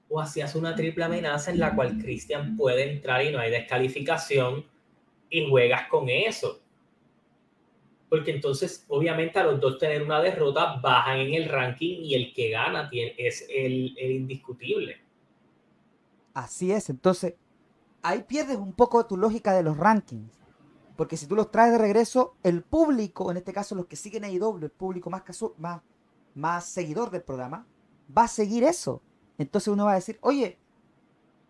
O hacías una triple amenaza en la cual Christian puede entrar y no hay descalificación y juegas con eso. Porque entonces, obviamente, a los dos tener una derrota, bajan en el ranking y el que gana es el, el indiscutible. Así es, entonces ahí pierdes un poco tu lógica de los rankings. Porque si tú los traes de regreso, el público, en este caso los que siguen AEW, el público más, más, más seguidor del programa, va a seguir eso. Entonces uno va a decir, oye,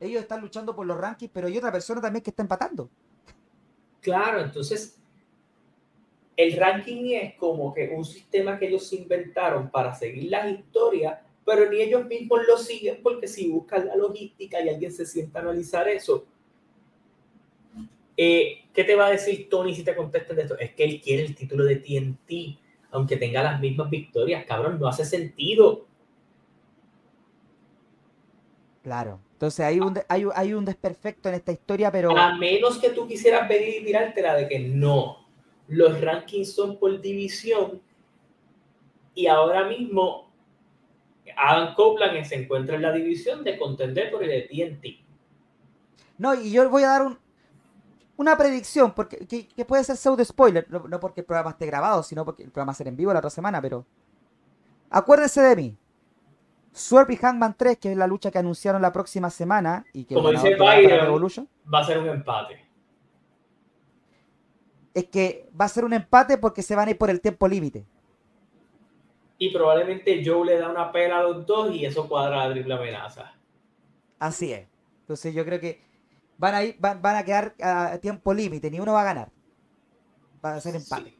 ellos están luchando por los rankings, pero hay otra persona también que está empatando. Claro, entonces el ranking es como que un sistema que ellos inventaron para seguir las historias, pero ni ellos mismos lo siguen porque si buscan la logística y alguien se sienta a analizar eso, eh, ¿qué te va a decir Tony si te contestan de esto? Es que él quiere el título de TNT, aunque tenga las mismas victorias, cabrón, no hace sentido. Claro. Entonces hay un, hay, hay un desperfecto en esta historia, pero... A menos que tú quisieras venir y tirártela de que no, los rankings son por división y ahora mismo Adam Copeland se encuentra en la división de contender por el TNT. No, y yo voy a dar un, una predicción, porque que, puede ser pseudo spoiler, no, porque el programa esté grabado, sino porque el programa va a ser en vivo la otra semana, pero acuérdense de mí. Swerve y Hangman 3, que es la lucha que anunciaron la próxima semana y que Como dice va a ser un empate. Es que va a ser un empate porque se van a ir por el tiempo límite. Y probablemente Joe le da una pela a los dos y eso cuadra la triple amenaza. Así es. Entonces yo creo que van a, ir, van, a quedar a tiempo límite, ni uno va a ganar. Va a ser empate.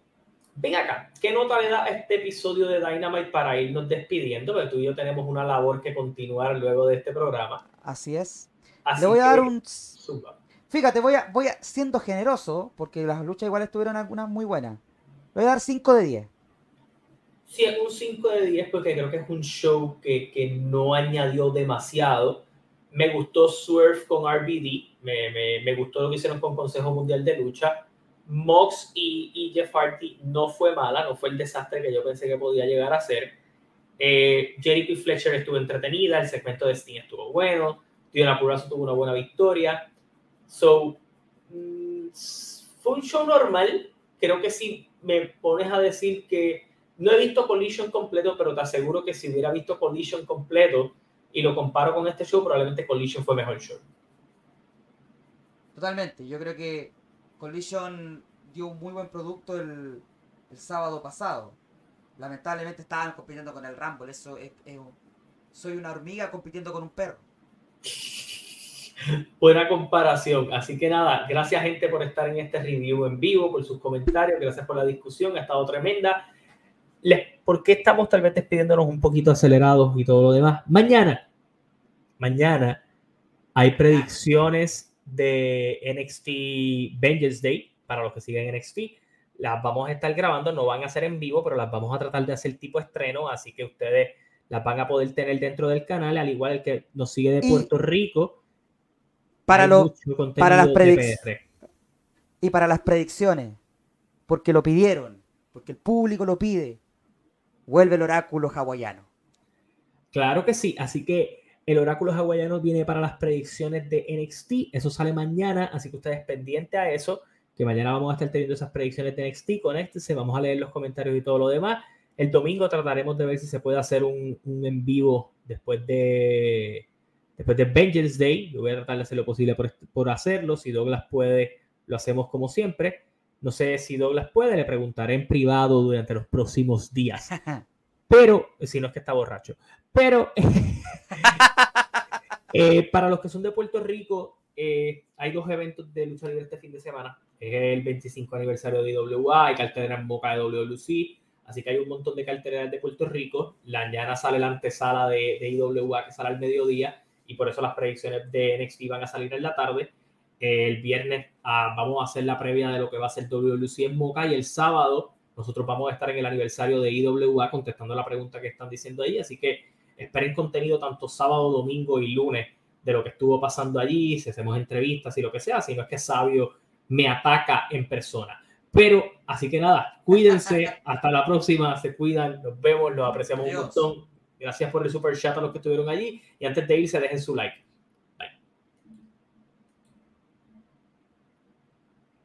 Ven acá, ¿qué nota le da a este episodio de Dynamite para irnos despidiendo? Porque tú y yo tenemos una labor que continuar luego de este programa. Así es. le voy a dar un. Fíjate, voy a, voy a, siendo generoso, porque las luchas igual estuvieron algunas muy buenas. Le voy a dar 5 de 10. Sí, es un 5 de 10 porque creo que es un show que, que no añadió demasiado me gustó Swerve con RBD, me, me, me, gustó lo que hicieron con Consejo Mundial de Lucha. Mox y, y, Jeff Hardy no fue mala, no fue el desastre que yo pensé que podía llegar a ser. Eh, Jerry Fletcher estuvo entretenida, el segmento de Sting estuvo bueno, Diona Purazo tuvo una buena victoria. So, mm, fue un show normal. Creo que si me pones a decir que no he visto Collision completo, pero te aseguro que si hubiera visto Collision completo, y lo comparo con este show, probablemente Collision fue mejor show. Totalmente, yo creo que Collision dio un muy buen producto el, sábado pasado. Lamentablemente estaban compitiendo con el Rumble, eso es, soy una hormiga compitiendo con un perro. Buena comparación. Así que nada, gracias gente por estar en este review en vivo, por sus comentarios, gracias por la discusión, ha estado tremenda. ¿Por qué estamos tal vez despidiéndonos un poquito acelerados y todo lo demás? Mañana, mañana hay predicciones de NXT Vengeance Day para los que siguen NXT. Las vamos a estar grabando, no van a ser en vivo, pero las vamos a tratar de hacer tipo estreno, así que ustedes las van a poder tener dentro del canal, al igual el que nos sigue de Puerto Rico. Para, lo, para las predicciones. Y para las predicciones, porque lo pidieron, porque el público lo pide vuelve el oráculo hawaiano. Claro que sí, así que el oráculo hawaiano viene para las predicciones de NXT, eso sale mañana, así que ustedes pendientes a eso, que mañana vamos a estar teniendo esas predicciones de NXT, conéctense, vamos a leer los comentarios y todo lo demás. El domingo trataremos de ver si se puede hacer un, en vivo después de después de Vengeance Day. Yo voy a tratar de hacer lo posible por, por hacerlo. Si Douglas puede, lo hacemos como siempre. No sé si Douglas puede, le preguntaré en privado durante los próximos días. Pero, si no es que está borracho. Pero, eh, para los que son de Puerto Rico, eh, hay dos eventos de lucha libre este fin de semana. Es el 25 aniversario de IWA, hay cartelera en boca de WLC, así que hay un montón de carteleras de Puerto Rico. La mañana sale la antesala de, de IWA que sale al mediodía y por eso las predicciones de NXT van a salir en la tarde el viernes ah, vamos a hacer la previa de lo que va a ser WLC en Moca y el sábado nosotros vamos a estar en el aniversario de IWA contestando la pregunta que están diciendo ahí. Así que esperen contenido tanto sábado, domingo y lunes de lo que estuvo pasando allí, si hacemos entrevistas y lo que sea. Si no es que Sabio me ataca en persona. Pero, así que nada, cuídense, hasta la próxima, se cuidan, nos vemos, los apreciamos un montón. Gracias por el super chat a los que estuvieron allí y antes de irse dejen su like.